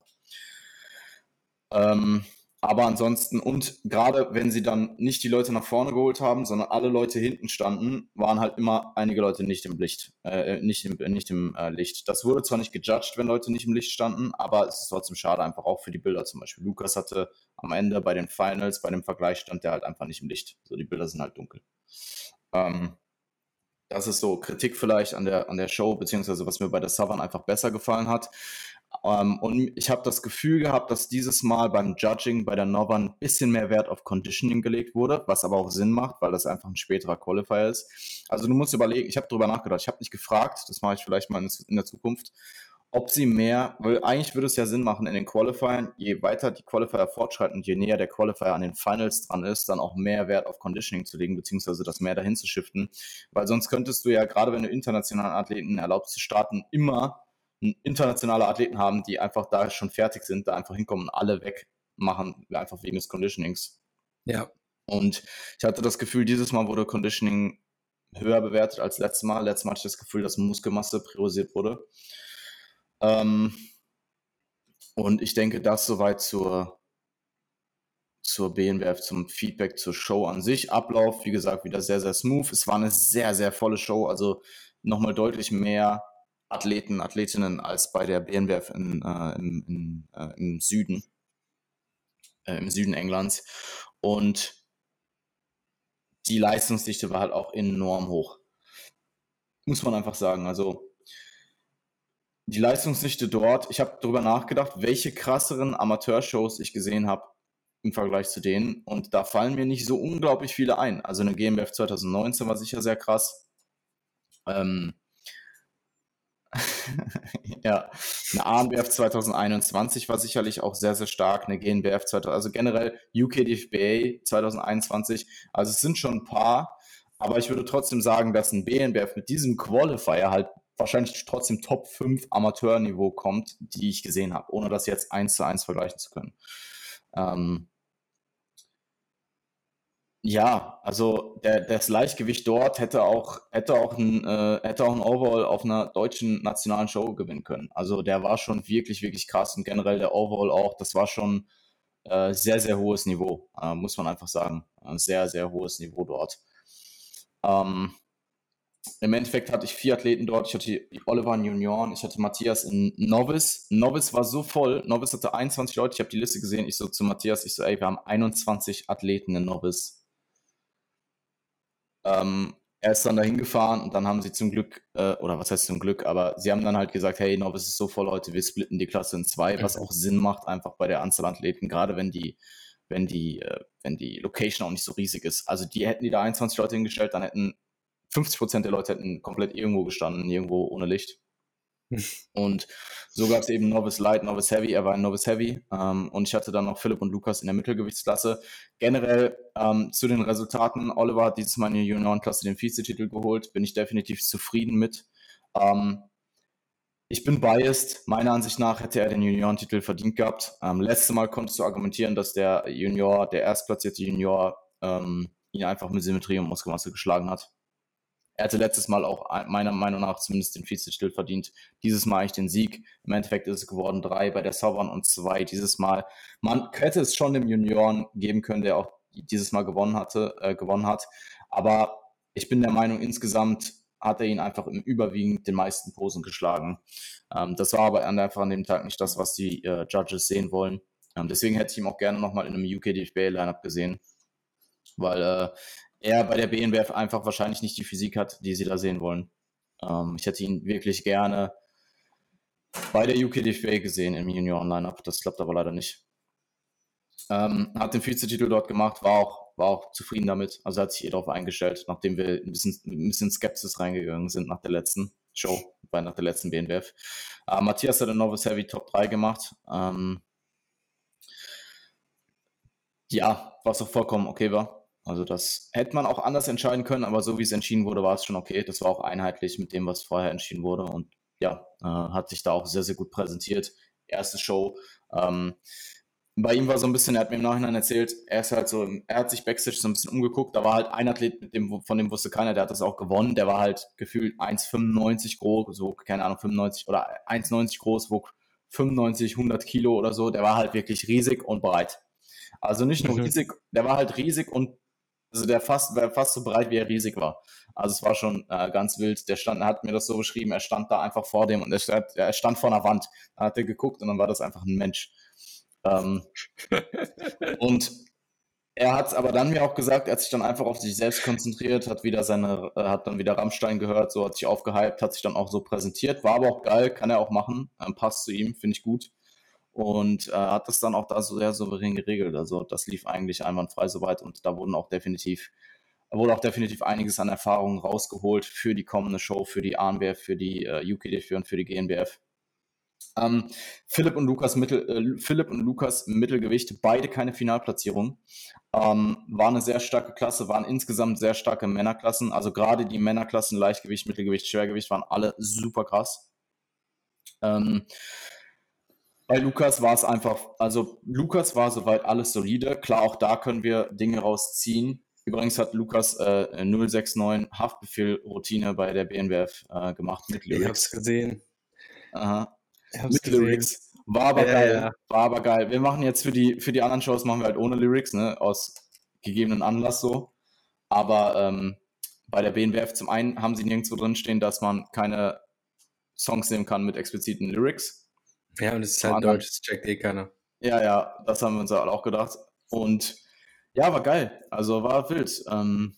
Ähm, aber ansonsten, und gerade wenn sie dann nicht die Leute nach vorne geholt haben, sondern alle Leute hinten standen, waren halt immer einige Leute nicht im Licht. Äh, nicht im, nicht im äh, Licht. Das wurde zwar nicht gejudged, wenn Leute nicht im Licht standen, aber es ist trotzdem schade, einfach auch für die Bilder zum Beispiel. Lukas hatte am Ende bei den Finals, bei dem Vergleich stand der halt einfach nicht im Licht. So, die Bilder sind halt dunkel. Ähm, das ist so Kritik vielleicht an der, an der Show, beziehungsweise was mir bei der Southern einfach besser gefallen hat. Ähm, und ich habe das Gefühl gehabt, dass dieses Mal beim Judging bei der Northern ein bisschen mehr Wert auf Conditioning gelegt wurde, was aber auch Sinn macht, weil das einfach ein späterer Qualifier ist. Also du musst überlegen, ich habe darüber nachgedacht, ich habe nicht gefragt, das mache ich vielleicht mal in der Zukunft, ob sie mehr, weil eigentlich würde es ja Sinn machen in den Qualifiern, je weiter die Qualifier fortschreiten und je näher der Qualifier an den Finals dran ist, dann auch mehr Wert auf Conditioning zu legen, beziehungsweise das mehr dahin zu shiften. Weil sonst könntest du ja, gerade wenn du internationalen Athleten erlaubst zu starten, immer internationale Athleten haben, die einfach da schon fertig sind, da einfach hinkommen und alle wegmachen, einfach wegen des Conditionings. Ja. Und ich hatte das Gefühl, dieses Mal wurde Conditioning höher bewertet als letztes Mal. Letztes Mal hatte ich das Gefühl, dass Muskelmasse priorisiert wurde. Ähm, und ich denke, das soweit zur, zur BNWF, zum Feedback zur Show an sich. Ablauf, wie gesagt, wieder sehr, sehr smooth. Es war eine sehr, sehr volle Show. Also nochmal deutlich mehr Athleten, Athletinnen als bei der BNBF in, äh, im, in, äh, im Süden, äh, im Süden Englands. Und die Leistungsdichte war halt auch enorm hoch. Muss man einfach sagen. Also die Leistungsdichte dort, ich habe darüber nachgedacht, welche krasseren Amateurshows ich gesehen habe im Vergleich zu denen. Und da fallen mir nicht so unglaublich viele ein. Also eine GmbF 2019 war sicher sehr krass. Ähm, [laughs] ja, eine ANBF 2021 war sicherlich auch sehr, sehr stark, eine GNBF 2000, also generell UKDFBA 2021. Also es sind schon ein paar, aber ich würde trotzdem sagen, dass ein BNBF mit diesem Qualifier halt wahrscheinlich trotzdem Top 5 Amateurniveau kommt, die ich gesehen habe, ohne das jetzt eins zu eins vergleichen zu können. Ähm, ja, also der, das Leichtgewicht dort hätte auch, hätte auch ein, äh, hätte auch ein Overall auf einer deutschen nationalen Show gewinnen können. Also der war schon wirklich, wirklich krass und generell der Overall auch, das war schon äh, sehr, sehr hohes Niveau, äh, muss man einfach sagen. Ein sehr, sehr hohes Niveau dort. Ähm, Im Endeffekt hatte ich vier Athleten dort. Ich hatte Oliver in Junioren, ich hatte Matthias in Novice. Novice war so voll. Novice hatte 21 Leute. Ich habe die Liste gesehen. Ich so zu Matthias, ich so, ey, wir haben 21 Athleten in Novice ähm, er ist dann dahin gefahren und dann haben sie zum Glück, äh, oder was heißt zum Glück, aber sie haben dann halt gesagt, hey, Novice ist so voll Leute, wir splitten die Klasse in zwei, was auch Sinn macht, einfach bei der Anzahl Athleten, gerade wenn die, wenn die, äh, wenn die Location auch nicht so riesig ist. Also die hätten die da 21 Leute hingestellt, dann hätten 50 Prozent der Leute hätten komplett irgendwo gestanden, irgendwo ohne Licht. Und so gab es eben Novice Light, Novice Heavy. Er war ein Novice Heavy. Ähm, und ich hatte dann noch Philipp und Lukas in der Mittelgewichtsklasse. Generell ähm, zu den Resultaten. Oliver hat dieses Mal in der Juniorenklasse den Vizetitel geholt. Bin ich definitiv zufrieden mit. Ähm, ich bin biased. Meiner Ansicht nach hätte er den Juniorentitel verdient gehabt. Ähm, letztes Mal konntest du argumentieren, dass der Junior, der erstplatzierte Junior, ähm, ihn einfach mit Symmetrie und Muskelmasse geschlagen hat. Er hatte letztes Mal auch meiner Meinung nach zumindest den Vizetitel verdient. Dieses Mal eigentlich den Sieg. Im Endeffekt ist es geworden drei bei der Southern und zwei dieses Mal. Man hätte es schon dem Junioren geben können, der auch dieses Mal gewonnen hatte, äh, gewonnen hat. Aber ich bin der Meinung, insgesamt hat er ihn einfach im überwiegend den meisten Posen geschlagen. Ähm, das war aber einfach an dem Tag nicht das, was die äh, Judges sehen wollen. Ähm, deswegen hätte ich ihn auch gerne nochmal in einem UK-DFB-Lineup gesehen, weil äh, er bei der BNBF einfach wahrscheinlich nicht die Physik hat, die sie da sehen wollen. Ähm, ich hätte ihn wirklich gerne bei der UKDFA gesehen im Junioren-Lineup. Das klappt aber leider nicht. Ähm, hat den Vizetitel dort gemacht, war auch, war auch zufrieden damit. Also hat sich eh darauf eingestellt, nachdem wir ein bisschen, ein bisschen Skepsis reingegangen sind nach der letzten Show, bei nach der letzten BNBF. Äh, Matthias hat den Novice Heavy Top 3 gemacht. Ähm, ja, was auch vollkommen okay war. Also das hätte man auch anders entscheiden können, aber so wie es entschieden wurde, war es schon okay. Das war auch einheitlich mit dem, was vorher entschieden wurde und ja, äh, hat sich da auch sehr, sehr gut präsentiert. Erste Show. Ähm, bei ihm war so ein bisschen, er hat mir im Nachhinein erzählt, er ist halt so, er hat sich Backstage so ein bisschen umgeguckt, da war halt ein Athlet, mit dem, von dem wusste keiner, der hat das auch gewonnen, der war halt gefühlt 1,95 groß, so, keine Ahnung, 95 oder 1,90 groß, wog 95, 100 Kilo oder so, der war halt wirklich riesig und breit. Also nicht nur mhm. riesig, der war halt riesig und also der fast, war fast so breit, wie er riesig war. Also es war schon äh, ganz wild. Der stand, er hat mir das so beschrieben, er stand da einfach vor dem und er stand, er stand vor einer Wand. Da hat er geguckt und dann war das einfach ein Mensch. Ähm, [laughs] und er hat aber dann mir auch gesagt, er hat sich dann einfach auf sich selbst konzentriert, hat wieder seine, äh, hat dann wieder Rammstein gehört, so hat sich aufgehypt, hat sich dann auch so präsentiert, war aber auch geil, kann er auch machen, ähm, passt zu ihm, finde ich gut und äh, hat das dann auch da so sehr souverän geregelt. Also das lief eigentlich einwandfrei soweit und da wurden auch definitiv wurde auch definitiv einiges an Erfahrungen rausgeholt für die kommende Show, für die ANBF, für die äh, UKDF und für die GNBF. Ähm, Philipp und Lukas Mittel, äh, Philipp und Lukas Mittelgewicht, beide keine Finalplatzierung. Ähm, war eine sehr starke Klasse, waren insgesamt sehr starke Männerklassen. Also gerade die Männerklassen, Leichtgewicht, Mittelgewicht, Schwergewicht, waren alle super krass. Ähm, bei Lukas war es einfach, also Lukas war soweit alles solide. Klar, auch da können wir Dinge rausziehen. Übrigens hat Lukas äh, 069 Haftbefehl-Routine bei der BNWF äh, gemacht mit Lyrics. Ich hab's gesehen. Aha. Ich hab's mit gesehen. Lyrics. War aber ja, geil. Ja. War aber geil. Wir machen jetzt für die, für die anderen Shows machen wir halt ohne Lyrics, ne? Aus gegebenen Anlass so. Aber ähm, bei der BNWF zum einen haben sie nirgendwo drin stehen, dass man keine Songs nehmen kann mit expliziten Lyrics. Ja, und es ist halt Deutsch, das checkt eh keiner. Ja, ja, das haben wir uns auch gedacht. Und ja, war geil. Also war wild. Ähm,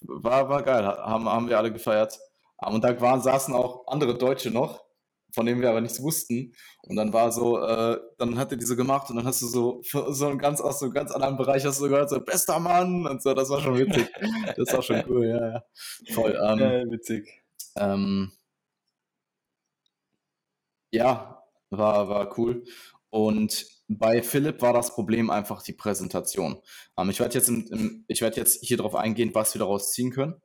war, war geil. Haben, haben wir alle gefeiert. Und da waren, saßen auch andere Deutsche noch, von denen wir aber nichts wussten. Und dann war so, äh, dann hat er diese gemacht und dann hast du so, so ein ganz aus so einem ganz anderen Bereich hast du gehört, so bester Mann und so, das war schon witzig. das war schon cool, ja, ja. Voll. Ähm, ja, witzig. Ähm, ja, war, war cool. Und bei Philipp war das Problem einfach die Präsentation. Ähm, ich werde jetzt, werd jetzt hier darauf eingehen, was wir daraus ziehen können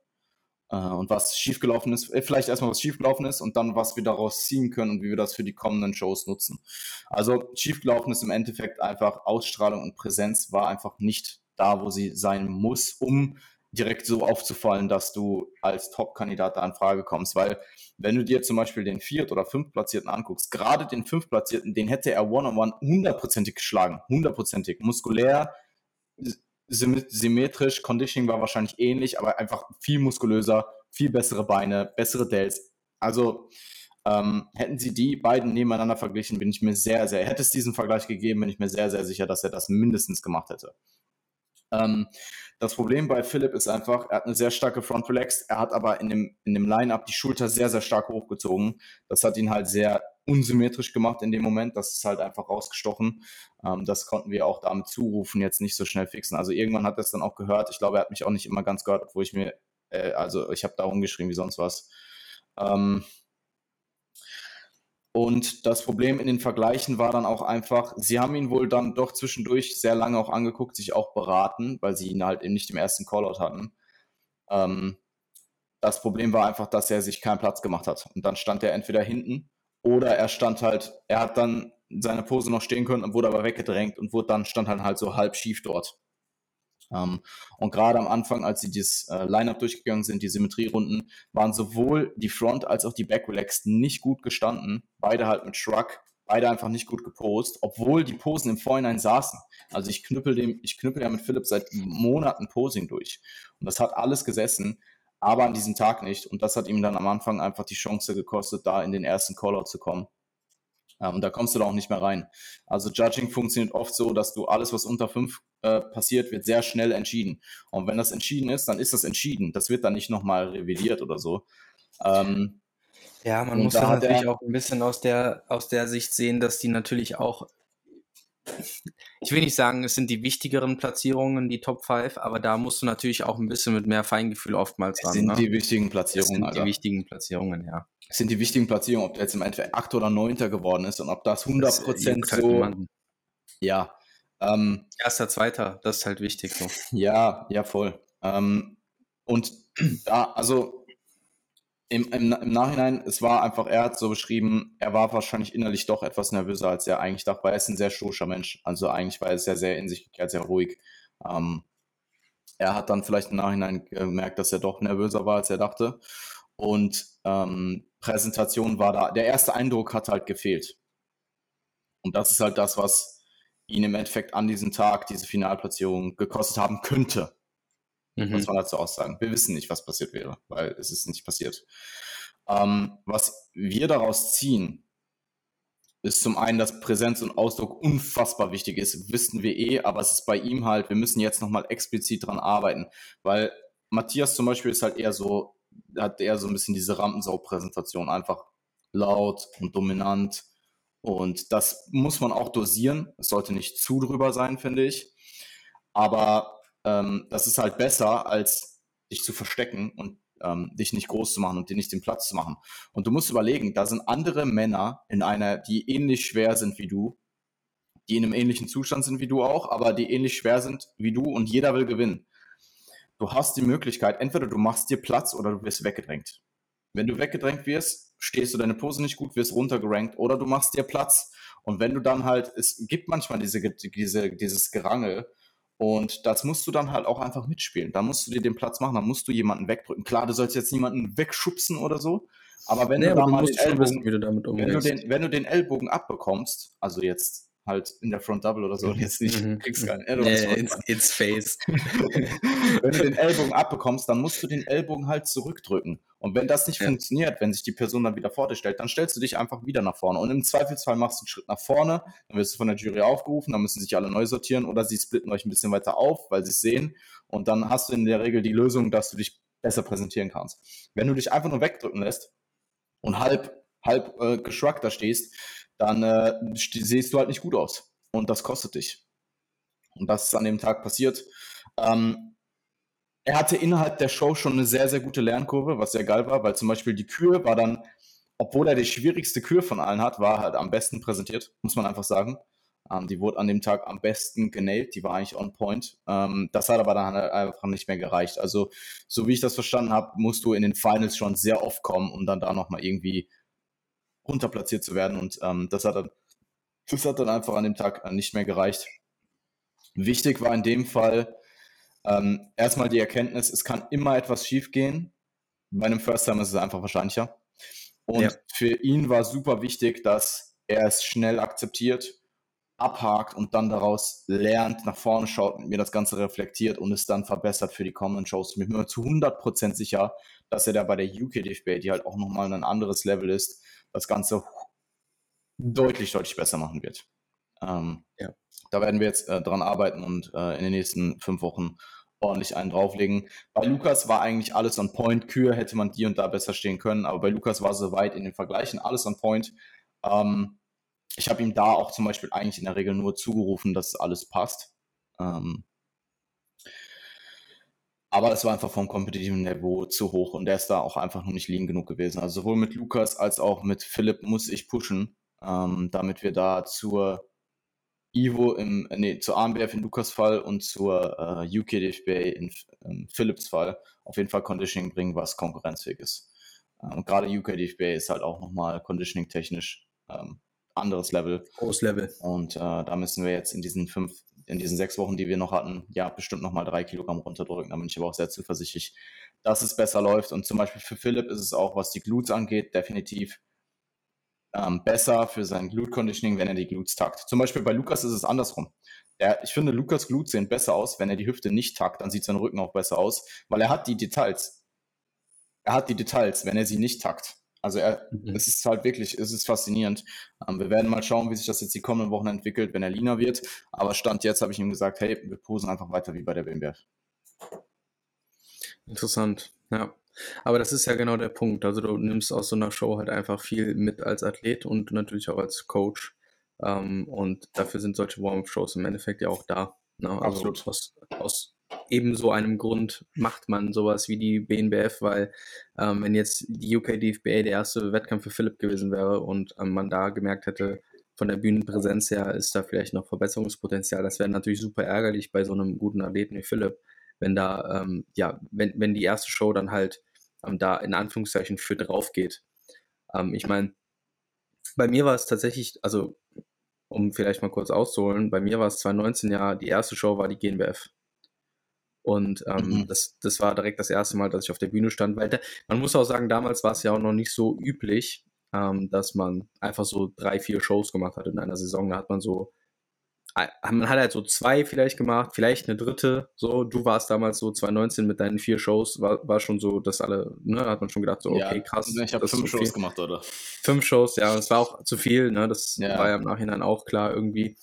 äh, und was schiefgelaufen ist. Äh, vielleicht erstmal, was schiefgelaufen ist und dann, was wir daraus ziehen können und wie wir das für die kommenden Shows nutzen. Also schiefgelaufen ist im Endeffekt einfach Ausstrahlung und Präsenz war einfach nicht da, wo sie sein muss, um direkt so aufzufallen, dass du als Top-Kandidat da in Frage kommst. Weil wenn du dir zum Beispiel den Viert- oder Fünftplatzierten anguckst, gerade den Fünftplatzierten, den hätte er One-on-One hundertprozentig geschlagen. Hundertprozentig. Muskulär, symmetrisch, Conditioning war wahrscheinlich ähnlich, aber einfach viel muskulöser, viel bessere Beine, bessere Dells. Also ähm, hätten sie die beiden nebeneinander verglichen, bin ich mir sehr, sehr, hätte es diesen Vergleich gegeben, bin ich mir sehr, sehr sicher, dass er das mindestens gemacht hätte. Ähm, das Problem bei Philipp ist einfach, er hat eine sehr starke Front Relax, er hat aber in dem, in dem Line-Up die Schulter sehr, sehr stark hochgezogen. Das hat ihn halt sehr unsymmetrisch gemacht in dem Moment. Das ist halt einfach rausgestochen. Ähm, das konnten wir auch damit zurufen, jetzt nicht so schnell fixen. Also irgendwann hat er es dann auch gehört. Ich glaube, er hat mich auch nicht immer ganz gehört, wo ich mir, äh, also ich habe da rumgeschrieben wie sonst was. Ähm, und das Problem in den Vergleichen war dann auch einfach, sie haben ihn wohl dann doch zwischendurch sehr lange auch angeguckt, sich auch beraten, weil sie ihn halt eben nicht im ersten Callout hatten. Ähm, das Problem war einfach, dass er sich keinen Platz gemacht hat. Und dann stand er entweder hinten oder er stand halt, er hat dann seine Pose noch stehen können und wurde aber weggedrängt und wurde dann, stand dann halt so halb schief dort. Ähm, und gerade am Anfang, als sie das äh, Line-Up durchgegangen sind, die Symmetrierunden, waren sowohl die Front als auch die Back Relaxed nicht gut gestanden. Beide halt mit Shrug, beide einfach nicht gut gepost, obwohl die Posen im Vorhinein saßen. Also ich knüppel dem, ich knüppel ja mit Philipp seit Monaten Posing durch. Und das hat alles gesessen, aber an diesem Tag nicht. Und das hat ihm dann am Anfang einfach die Chance gekostet, da in den ersten Callout zu kommen. Ähm, und da kommst du da auch nicht mehr rein. Also Judging funktioniert oft so, dass du alles, was unter fünf äh, passiert, wird sehr schnell entschieden. Und wenn das entschieden ist, dann ist das entschieden. Das wird dann nicht nochmal revidiert oder so. Ähm, ja, man muss da natürlich auch ein bisschen aus der, aus der Sicht sehen, dass die natürlich auch ich will nicht sagen, es sind die wichtigeren Platzierungen, die Top 5, aber da musst du natürlich auch ein bisschen mit mehr Feingefühl oftmals ran. Sind ne? die wichtigen Platzierungen, das sind Alter. die wichtigen Platzierungen, ja. Es sind die wichtigen Platzierungen, ob der jetzt im Endeffekt 8 oder 9. geworden ist und ob das 100% das so. Halt ja. Ähm, Erster, zweiter, das ist halt wichtig. So. Ja, ja, voll. Ähm, und [clears throat] da, also im, im, im, Nachhinein, es war einfach, er hat so beschrieben, er war wahrscheinlich innerlich doch etwas nervöser, als er eigentlich dachte, weil er ist ein sehr stoischer Mensch. Also eigentlich war er sehr, sehr in sich gekehrt, sehr ruhig. Ähm, er hat dann vielleicht im Nachhinein gemerkt, dass er doch nervöser war, als er dachte. Und ähm, Präsentation war da, der erste Eindruck hat halt gefehlt. Und das ist halt das, was ihn im Endeffekt an diesem Tag diese Finalplatzierung gekostet haben könnte. Mhm. Muss man dazu auch sagen. Wir wissen nicht, was passiert wäre, weil es ist nicht passiert. Ähm, was wir daraus ziehen, ist zum einen, dass Präsenz und Ausdruck unfassbar wichtig ist, wissen wir eh, aber es ist bei ihm halt, wir müssen jetzt nochmal explizit dran arbeiten, weil Matthias zum Beispiel ist halt eher so, hat eher so ein bisschen diese Rampensau-Präsentation, einfach laut und dominant und das muss man auch dosieren, es sollte nicht zu drüber sein, finde ich, aber ähm, das ist halt besser, als dich zu verstecken und ähm, dich nicht groß zu machen und dir nicht den Platz zu machen. Und du musst überlegen, da sind andere Männer in einer, die ähnlich schwer sind wie du, die in einem ähnlichen Zustand sind wie du auch, aber die ähnlich schwer sind wie du und jeder will gewinnen. Du hast die Möglichkeit, entweder du machst dir Platz oder du wirst weggedrängt. Wenn du weggedrängt wirst, stehst du deine Pose nicht gut, wirst runtergerankt oder du machst dir Platz. Und wenn du dann halt, es gibt manchmal diese, diese, dieses Gerangel, und das musst du dann halt auch einfach mitspielen. Da musst du dir den Platz machen, da musst du jemanden wegdrücken. Klar, du sollst jetzt niemanden wegschubsen oder so, aber wenn nee, du da mal den Ellbogen, wissen, wenn, du den, wenn du den Ellbogen abbekommst, also jetzt halt in der Front Double oder so und jetzt nicht, Mhm. kriegst keinen Elbow. ja, ins, ins Face. [laughs] wenn du den Ellbogen abbekommst, dann musst du den Ellbogen halt zurückdrücken. Und wenn das nicht Ja. funktioniert, wenn sich die Person dann wieder vor dir stellt, dann stellst du dich einfach wieder nach vorne. Und im Zweifelsfall machst du einen Schritt nach vorne, dann wirst du von der Jury aufgerufen, dann müssen sich alle neu sortieren oder sie splitten euch ein bisschen weiter auf, weil sie es sehen. Und dann hast du in der Regel die Lösung, dass du dich besser präsentieren kannst. Wenn du dich einfach nur wegdrücken lässt und halb, halb äh, geschruckt da stehst, dann äh, st- siehst du halt nicht gut aus. Und das kostet dich. Und das ist an dem Tag passiert. Ähm, er hatte innerhalb der Show schon eine sehr, sehr gute Lernkurve, was sehr geil war, weil zum Beispiel die Kür war dann, obwohl er die schwierigste Kür von allen hat, war halt am besten präsentiert, muss man einfach sagen. Ähm, die wurde an dem Tag am besten genäht, die war eigentlich on point. Ähm, das hat aber dann halt einfach nicht mehr gereicht. Also, so wie ich das verstanden habe, musst du in den Finals schon sehr oft kommen, um dann da nochmal irgendwie runterplatziert zu werden. Und ähm, das, hat dann, das hat dann einfach an dem Tag äh, nicht mehr gereicht. Wichtig war in dem Fall ähm, erstmal die Erkenntnis, es kann immer etwas schiefgehen. Bei einem First Time ist es einfach wahrscheinlicher. Und Ja. für ihn war super wichtig, dass er es schnell akzeptiert, abhakt und dann daraus lernt, nach vorne schaut, mit mir das Ganze reflektiert und es dann verbessert für die kommenden Shows. Ich bin mir zu 100% sicher, dass er da bei der UK DFB, die halt auch nochmal ein anderes Level ist, das Ganze deutlich, deutlich besser machen wird. Ähm, Ja. Da werden wir jetzt äh, dran arbeiten und äh, in den nächsten fünf Wochen ordentlich einen drauflegen. Bei Lukas war eigentlich alles on point. Kür hätte man die und da besser stehen können, aber bei Lukas war soweit in den Vergleichen alles on point. Ähm, ich habe ihm da auch zum Beispiel eigentlich in der Regel nur zugerufen, dass alles passt. Ähm, aber es war einfach vom kompetitiven Niveau zu hoch und der ist da auch einfach noch nicht lean genug gewesen. Also sowohl mit Lukas als auch mit Philipp muss ich pushen, ähm, damit wir da zur Ivo im, nee, zur AMBF in Lukas Fall und zur äh, UK DFB in ähm, Philips Fall auf jeden Fall Conditioning bringen, was konkurrenzfähig ist. Ähm, und gerade UK DFB ist halt auch nochmal Conditioning technisch ähm, anderes Level. Groß Level. Und äh, da müssen wir jetzt in diesen fünf, in diesen sechs Wochen, die wir noch hatten, ja, bestimmt nochmal drei Kilogramm runterdrücken. Da bin ich aber auch sehr zuversichtlich, dass es besser läuft. Und zum Beispiel für Philipp ist es auch, was die Glutes angeht, definitiv ähm, besser für sein Glute Conditioning, wenn er die Glutes takt. Zum Beispiel bei Lukas ist es andersrum. Der, ich finde, Lukas Glutes sehen besser aus, wenn er die Hüfte nicht takt, dann sieht sein Rücken auch besser aus, weil er hat die Details. Er hat die Details, wenn er sie nicht takt. Also er, Mhm. es ist halt wirklich, es ist faszinierend. Ähm, wir werden mal schauen, wie sich das jetzt die kommenden Wochen entwickelt, wenn er leaner wird. Aber Stand jetzt habe ich ihm gesagt, hey, wir posen einfach weiter wie bei der BMBF. Interessant, ja. Aber das ist ja genau der Punkt. Also du nimmst aus so einer Show halt einfach viel mit als Athlet und natürlich auch als Coach. Ähm, und dafür sind solche Warm-Up-Shows im Endeffekt ja auch da. Ne? Also Absolut. Aus, aus eben so einem Grund macht man sowas wie die BNBF, weil ähm, wenn jetzt die UK DFBA der erste Wettkampf für Philipp gewesen wäre und ähm, man da gemerkt hätte, von der Bühnenpräsenz her ist da vielleicht noch Verbesserungspotenzial. Das wäre natürlich super ärgerlich bei so einem guten Athleten wie Philipp, wenn da, ähm, ja, wenn, wenn die erste Show dann halt ähm, da in Anführungszeichen für drauf geht. Ähm, ich meine, bei mir war es tatsächlich, also um vielleicht mal kurz auszuholen, bei mir war es 2019 ja, die erste Show war die GNBF. Und ähm, Mhm. das, das war direkt das erste Mal, dass ich auf der Bühne stand, weil da, man muss auch sagen, damals war es ja auch noch nicht so üblich, ähm, dass man einfach so drei, vier Shows gemacht hat in einer Saison. Da hat man so, äh, man hat halt so zwei vielleicht gemacht, vielleicht eine dritte. So, du warst damals so 2019 mit deinen vier Shows, war, war schon so, dass alle, ne, hat man schon gedacht, so, okay, krass. Ich habe fünf Shows viel. gemacht, oder? Fünf Shows, ja, das war auch zu viel, ne? Das Ja. war ja im Nachhinein auch klar irgendwie.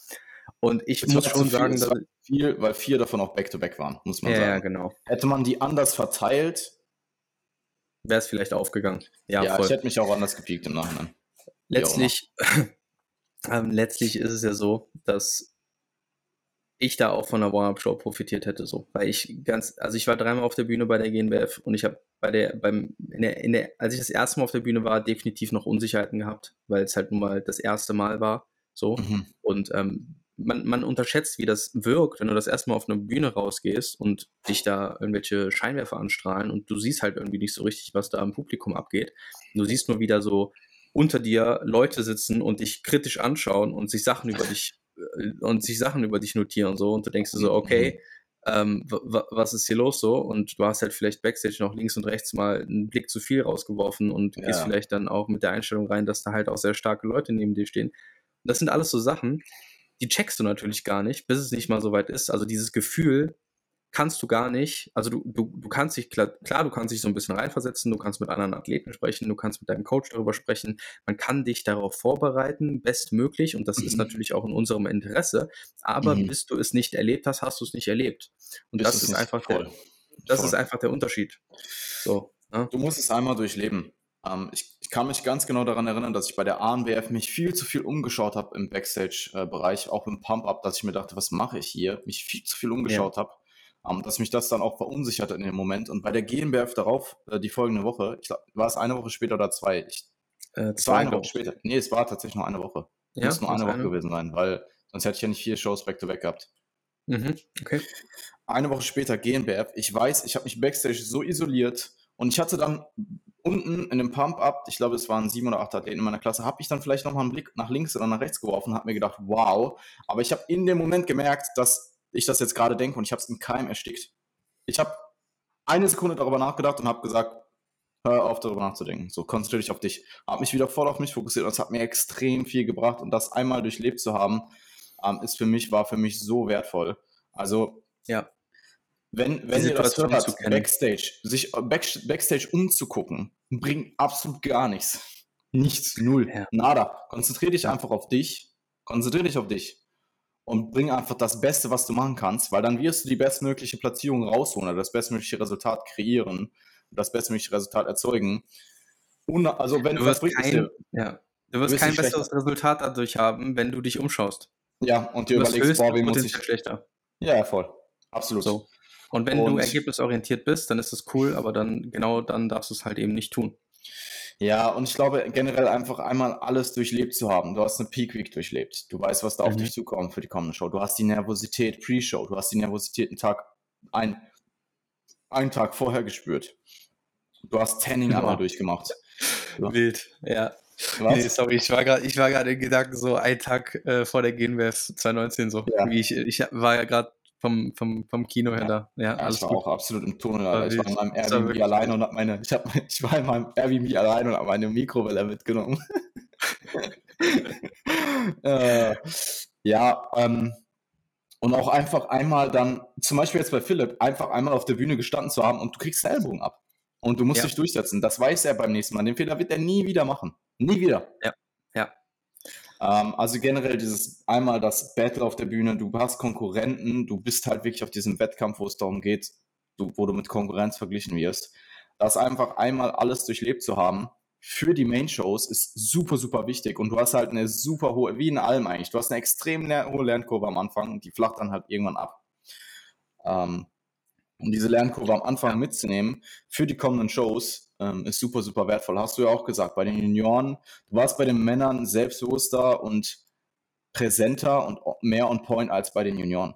Und ich Es muss schon viel, sagen, dass, viel, weil vier davon auch Back-to-Back waren, muss man ja, ja, sagen. genau. Hätte man die anders verteilt, Wäre es vielleicht aufgegangen. Ja, ja, voll. ich hätte mich auch anders gepiekt im Nachhinein. letztlich, [laughs] ähm, letztlich ist es ja so, dass ich da auch von der Warm-Up-Show profitiert hätte, so. Weil ich ganz, also ich war dreimal auf der Bühne bei der GNBF und ich habe bei der, beim, in der, in der, als ich das erste Mal auf der Bühne war, definitiv noch Unsicherheiten gehabt, weil es halt nun mal das erste Mal war, so. Mhm. Und ähm, man, man unterschätzt, wie das wirkt, wenn du das erstmal auf eine Bühne rausgehst und dich da irgendwelche Scheinwerfer anstrahlen und du siehst halt irgendwie nicht so richtig, was da im Publikum abgeht. Du siehst nur wieder so unter dir Leute sitzen und dich kritisch anschauen und sich Sachen über dich äh, und sich Sachen über dich notieren und so und du denkst dir so, okay, ähm, wa- wa- was ist hier los so? Und du hast halt vielleicht Backstage noch links und rechts mal einen Blick zu viel rausgeworfen und gehst Ja. vielleicht dann auch mit der Einstellung rein, dass da halt auch sehr starke Leute neben dir stehen. Das sind alles so Sachen, die checkst du natürlich gar nicht, bis es nicht mal so weit ist. Also dieses Gefühl kannst du gar nicht, also du, du, du kannst dich, klar, klar, du kannst dich so ein bisschen reinversetzen, du kannst mit anderen Athleten sprechen, du kannst mit deinem Coach darüber sprechen, man kann dich darauf vorbereiten, bestmöglich, und das mhm. ist natürlich auch in unserem Interesse, aber mhm. bis du es nicht erlebt hast, hast du es nicht erlebt. Und das, das ist, einfach voll. der, das voll. ist einfach der Unterschied. So, ne? Du musst es einmal durchleben. Ähm, ich, ich, kann mich ganz genau daran erinnern, dass ich bei der ANWF mich viel zu viel umgeschaut habe im Backstage-Bereich, auch im Pump-Up, dass ich mir dachte, was mache ich hier? Mich viel zu viel umgeschaut ja. habe ähm, dass mich das dann auch verunsichert in dem Moment. Und bei der GmbF darauf, äh, die folgende Woche, ich glaub, war es eine Woche später oder zwei? Ich, äh, zwei eine Woche später. Nee, es war tatsächlich nur eine Woche. Ja, muss nur eine Woche eine... gewesen sein, weil sonst hätte ich ja nicht vier Shows back-to-back gehabt. Mhm, okay. Eine Woche später GmbF. Ich weiß, ich habe mich backstage so isoliert und ich hatte dann unten in dem Pump-Up, ich glaube, es waren sieben oder acht Athleten in meiner Klasse, habe ich dann vielleicht nochmal einen Blick nach links oder nach rechts geworfen und habe mir gedacht, wow. Aber ich habe in dem Moment gemerkt, dass ich das jetzt gerade denke und ich habe es im Keim erstickt. Ich habe eine Sekunde darüber nachgedacht und habe gesagt, hör auf darüber nachzudenken. So, konzentriere dich auf dich. Habe mich wieder voll auf mich fokussiert und es hat mir extrem viel gebracht und das einmal durchlebt zu haben, ähm, ist für mich, war für mich so wertvoll. Also, ja. Wenn, wenn ihr das hört, Backstage, sich Back, Backstage umzugucken, bringt absolut gar nichts. Nichts, null, ja. nada. Konzentriere dich einfach auf dich. Konzentriere dich auf dich und bring einfach das Beste, was du machen kannst, weil dann wirst du die bestmögliche Platzierung rausholen oder das bestmögliche Resultat kreieren, das bestmögliche Resultat erzeugen. Und also wenn du wirst kein, dir, ja, du wirst, kein besseres Resultat dadurch haben, wenn du dich umschaust. Ja, und dir du überlegst, boah, wie muss ich schlechter. Ja, voll. Absolut. So. Und wenn und, du ergebnisorientiert bist, dann ist das cool, aber dann genau dann darfst du es halt eben nicht tun. Ja, und ich glaube generell einfach einmal alles durchlebt zu haben. Du hast eine Peak Week durchlebt. Du weißt, was da mhm. auf dich zukommt für die kommende Show. Du hast die Nervosität Pre-Show. Du hast die Nervosität einen Tag, ein, einen Tag vorher gespürt. Du hast Tanning ja. einmal durchgemacht. Ja. [laughs] Wild, ja. Nee, sorry, ich war gerade, ich war gerade in Gedanken so einen Tag äh, vor der GNWF 2019 so. Ja. Wie ich, ich war ja gerade vom, vom, vom Kino her da. Ja, alles ich war gut. auch absolut im Tunnel. Alter. Ich war in meinem Airbnb alleine und habe meine, ich, hab, [laughs] ich war in meinem Airbnb alleine und habe meine Mikrowelle mitgenommen. [laughs] äh, ja, ähm, und auch einfach einmal dann, zum Beispiel jetzt bei Philipp, einfach einmal auf der Bühne gestanden zu haben und du kriegst Ellbogen ab. Und du musst ja. dich durchsetzen. Das weiß er beim nächsten Mal. Den Fehler wird er nie wieder machen. Nie wieder. Ja. Ähm, also generell dieses einmal das Battle auf der Bühne, du hast Konkurrenten, du bist halt wirklich auf diesem Wettkampf, wo es darum geht, du, wo du mit Konkurrenz verglichen wirst. Das einfach einmal alles durchlebt zu haben für die Main-Shows ist super, super wichtig. Und du hast halt eine super hohe, wie in allem eigentlich, du hast eine extrem hohe Lernkurve am Anfang und die flacht dann halt irgendwann ab. Ähm, um diese Lernkurve am Anfang mitzunehmen für die kommenden Shows, ähm, ist super, super wertvoll. Hast du ja auch gesagt, bei den Junioren, du warst bei den Männern selbstbewusster und präsenter und mehr on point als bei den Junioren.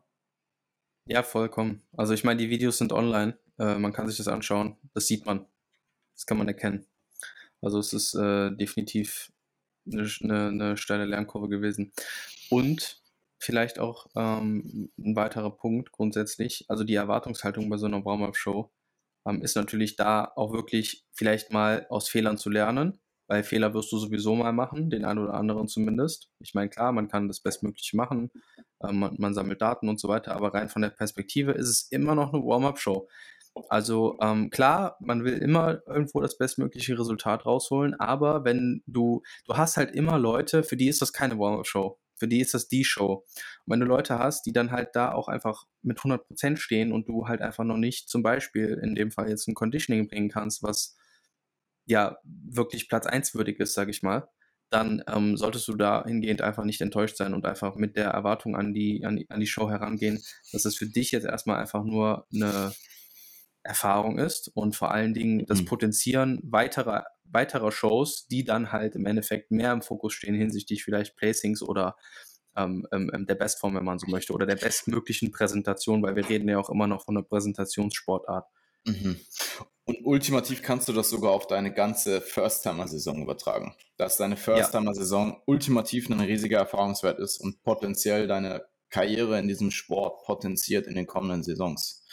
Ja, vollkommen. Also ich meine, die Videos sind online. Äh, man kann sich das anschauen. Das sieht man. Das kann man erkennen. Also es ist äh, definitiv eine, eine, eine, steile Lernkurve gewesen. Und vielleicht auch ähm, ein weiterer Punkt grundsätzlich, also die Erwartungshaltung bei so einer Warm-Up-Show ähm, ist natürlich da auch wirklich vielleicht mal aus Fehlern zu lernen, weil Fehler wirst du sowieso mal machen, den einen oder anderen zumindest. Ich meine, klar, man kann das Bestmögliche machen, ähm, man, man, sammelt Daten und so weiter, aber rein von der Perspektive ist es immer noch eine Warm-up-Show. Also ähm, klar, man will immer irgendwo das bestmögliche Resultat rausholen, aber wenn du, du hast halt immer Leute, für die ist das keine Warm-up-Show für die ist das die Show. Und wenn du Leute hast, die dann halt da auch einfach mit 100% stehen und du halt einfach noch nicht zum Beispiel in dem Fall jetzt ein Conditioning bringen kannst, was ja wirklich Platz 1 würdig ist, sage ich mal, dann ähm, solltest du dahingehend einfach nicht enttäuscht sein und einfach mit der Erwartung an die, an die, an die Show herangehen, dass es für dich jetzt erstmal einfach nur eine Erfahrung ist und vor allen Dingen das mhm. Potenzieren weiterer weiterer Shows, die dann halt im Endeffekt mehr im Fokus stehen hinsichtlich vielleicht Placings oder ähm, ähm, ähm, der Bestform, wenn man so möchte, oder der bestmöglichen Präsentation, weil wir reden ja auch immer noch von einer Präsentationssportart. Mhm. Und ultimativ kannst du das sogar auf deine ganze First-Timer-Saison übertragen. Dass deine First-Timer-Saison ja. ultimativ ein riesiger Erfahrungswert ist und potenziell deine Karriere in diesem Sport potenziert in den kommenden Saisons.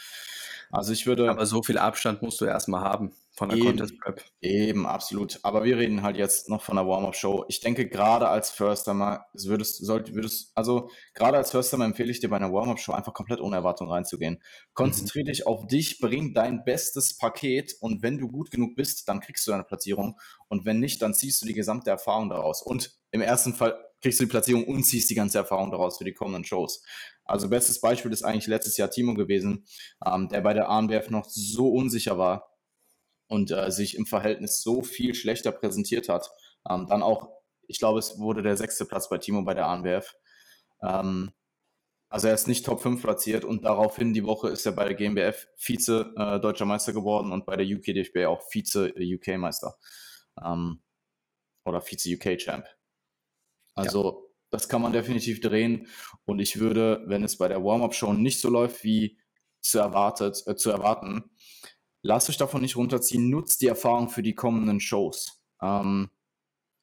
Also ich würde. Aber so viel Abstand musst du erstmal haben von der Contest Prep. Eben, absolut. Aber wir reden halt jetzt noch von der Warm-Up-Show. Ich denke, gerade als First-Timer würdest, sollte, würdest, also gerade als First-Timer empfehle ich dir bei einer Warm-Up-Show einfach komplett ohne Erwartung reinzugehen. Konzentriere mhm. dich auf dich, bring dein bestes Paket und wenn du gut genug bist, dann kriegst du deine Platzierung und wenn nicht, dann ziehst du die gesamte Erfahrung daraus. Und im ersten Fall kriegst du die Platzierung und ziehst die ganze Erfahrung daraus für die kommenden Shows. Also bestes Beispiel ist eigentlich letztes Jahr Timo gewesen, ähm, der bei der ANWF noch so unsicher war, und äh, sich im Verhältnis so viel schlechter präsentiert hat. Ähm, dann auch, ich glaube, es wurde der sechste Platz bei Timo bei der ANWF. Ähm, also er ist nicht Top 5 platziert und daraufhin die Woche ist er bei der GmbF Vize äh, Deutscher Meister geworden und bei der UK DFB auch Vize äh, UK Meister. Ähm, oder Vize UK Champ. Also. Das kann man definitiv drehen und ich würde, wenn es bei der Warm-Up-Show nicht so läuft wie zu, erwartet, äh, zu erwarten, lasst euch davon nicht runterziehen, nutzt die Erfahrung für die kommenden Shows. Ähm,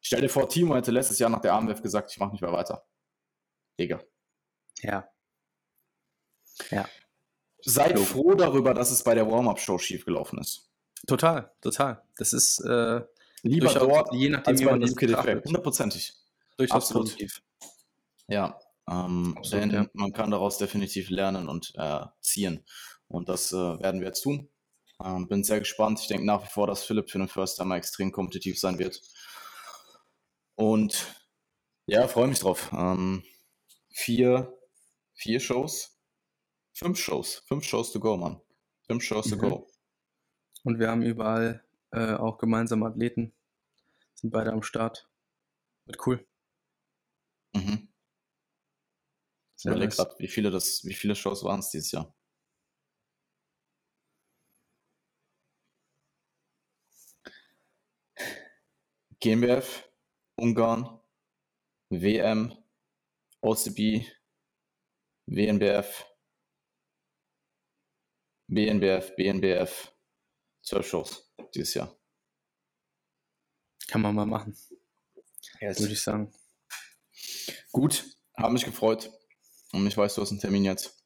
stell dir vor, Timo hätte letztes Jahr nach der AMWF gesagt, ich mache nicht mehr weiter. Digga. Ja. Ja. Seid froh darüber, dass es bei der Warm-Up-Show schiefgelaufen ist. Total, total. Das ist äh, lieber dort, je nachdem, wie man das Hundertprozentig. Durchaus Absolut. positiv. Ja, ähm, Absolut, denn ja. man kann daraus definitiv lernen und äh, ziehen. Und das äh, werden wir jetzt tun. Ähm, bin sehr gespannt. Ich denke nach wie vor, dass Philipp für den First Timer extrem kompetitiv sein wird. Und ja, freue mich drauf. Ähm, vier, vier Shows? Fünf Shows. Fünf Shows to go, Mann. Fünf Shows mhm. to go. Und wir haben überall äh, auch gemeinsame Athleten. Sind beide am Start. Wird cool. Mhm. Ich überlege gerade, wie viele wie viele Shows waren es dieses Jahr? GmbF, Ungarn, WM, OCB, WNBF, BNBF, BNBF, zwölf Shows dieses Jahr. Kann man mal machen. Yes. Würde ich sagen. Gut, habe mich gefreut. Und ich weiß, du hast einen Termin jetzt.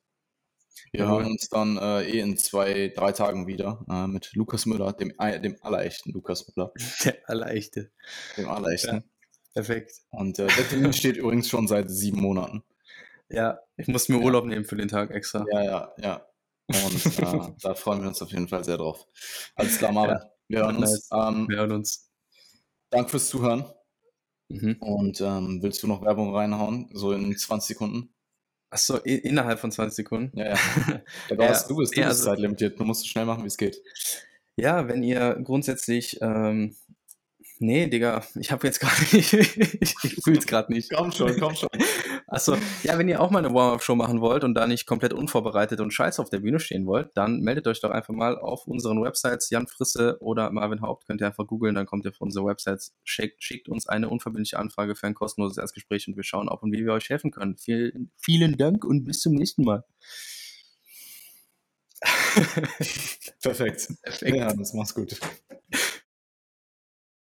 Wir hören uns dann äh, eh in zwei, drei Tagen wieder äh, mit Lukas Müller, dem, äh, dem allerechten Lukas Müller. [laughs] Der allerechte. Dem allerechten. Ja, perfekt. Und äh, der Termin steht übrigens schon seit sieben Monaten. Ja, ich muss mir ja. Urlaub nehmen für den Tag extra. Ja, ja, ja. Und äh, da freuen wir uns auf jeden Fall sehr drauf. Alles klar, Marvin. Ja. Wir hören uns. Ähm, wir hören uns. Danke fürs Zuhören. Mhm. Und ähm, willst du noch Werbung reinhauen? So in 20 Sekunden? Achso, innerhalb von 20 Sekunden? Ja, ja. [laughs] ja, du, hast, du bist, du bist also, zeitlimitiert. Du musst so schnell machen, wie es geht. Ja, wenn ihr grundsätzlich ähm, Nee, Digga, ich habe jetzt gar nicht. [laughs] ich fühle es gerade nicht. Komm schon, komm schon. Achso, ja, wenn ihr auch mal eine Warm-Up-Show machen wollt und da nicht komplett unvorbereitet und scheiße auf der Bühne stehen wollt, dann meldet euch doch einfach mal auf unseren Websites Jan Frisse oder Marvin Haupt. Könnt ihr einfach googeln, dann kommt ihr auf unsere Websites. Schickt, schickt uns eine unverbindliche Anfrage für ein kostenloses Erstgespräch und wir schauen, ob und wie wir euch helfen können. Vielen, vielen Dank und bis zum nächsten Mal. [laughs] Perfekt. Perfekt. Ja, das mach's gut.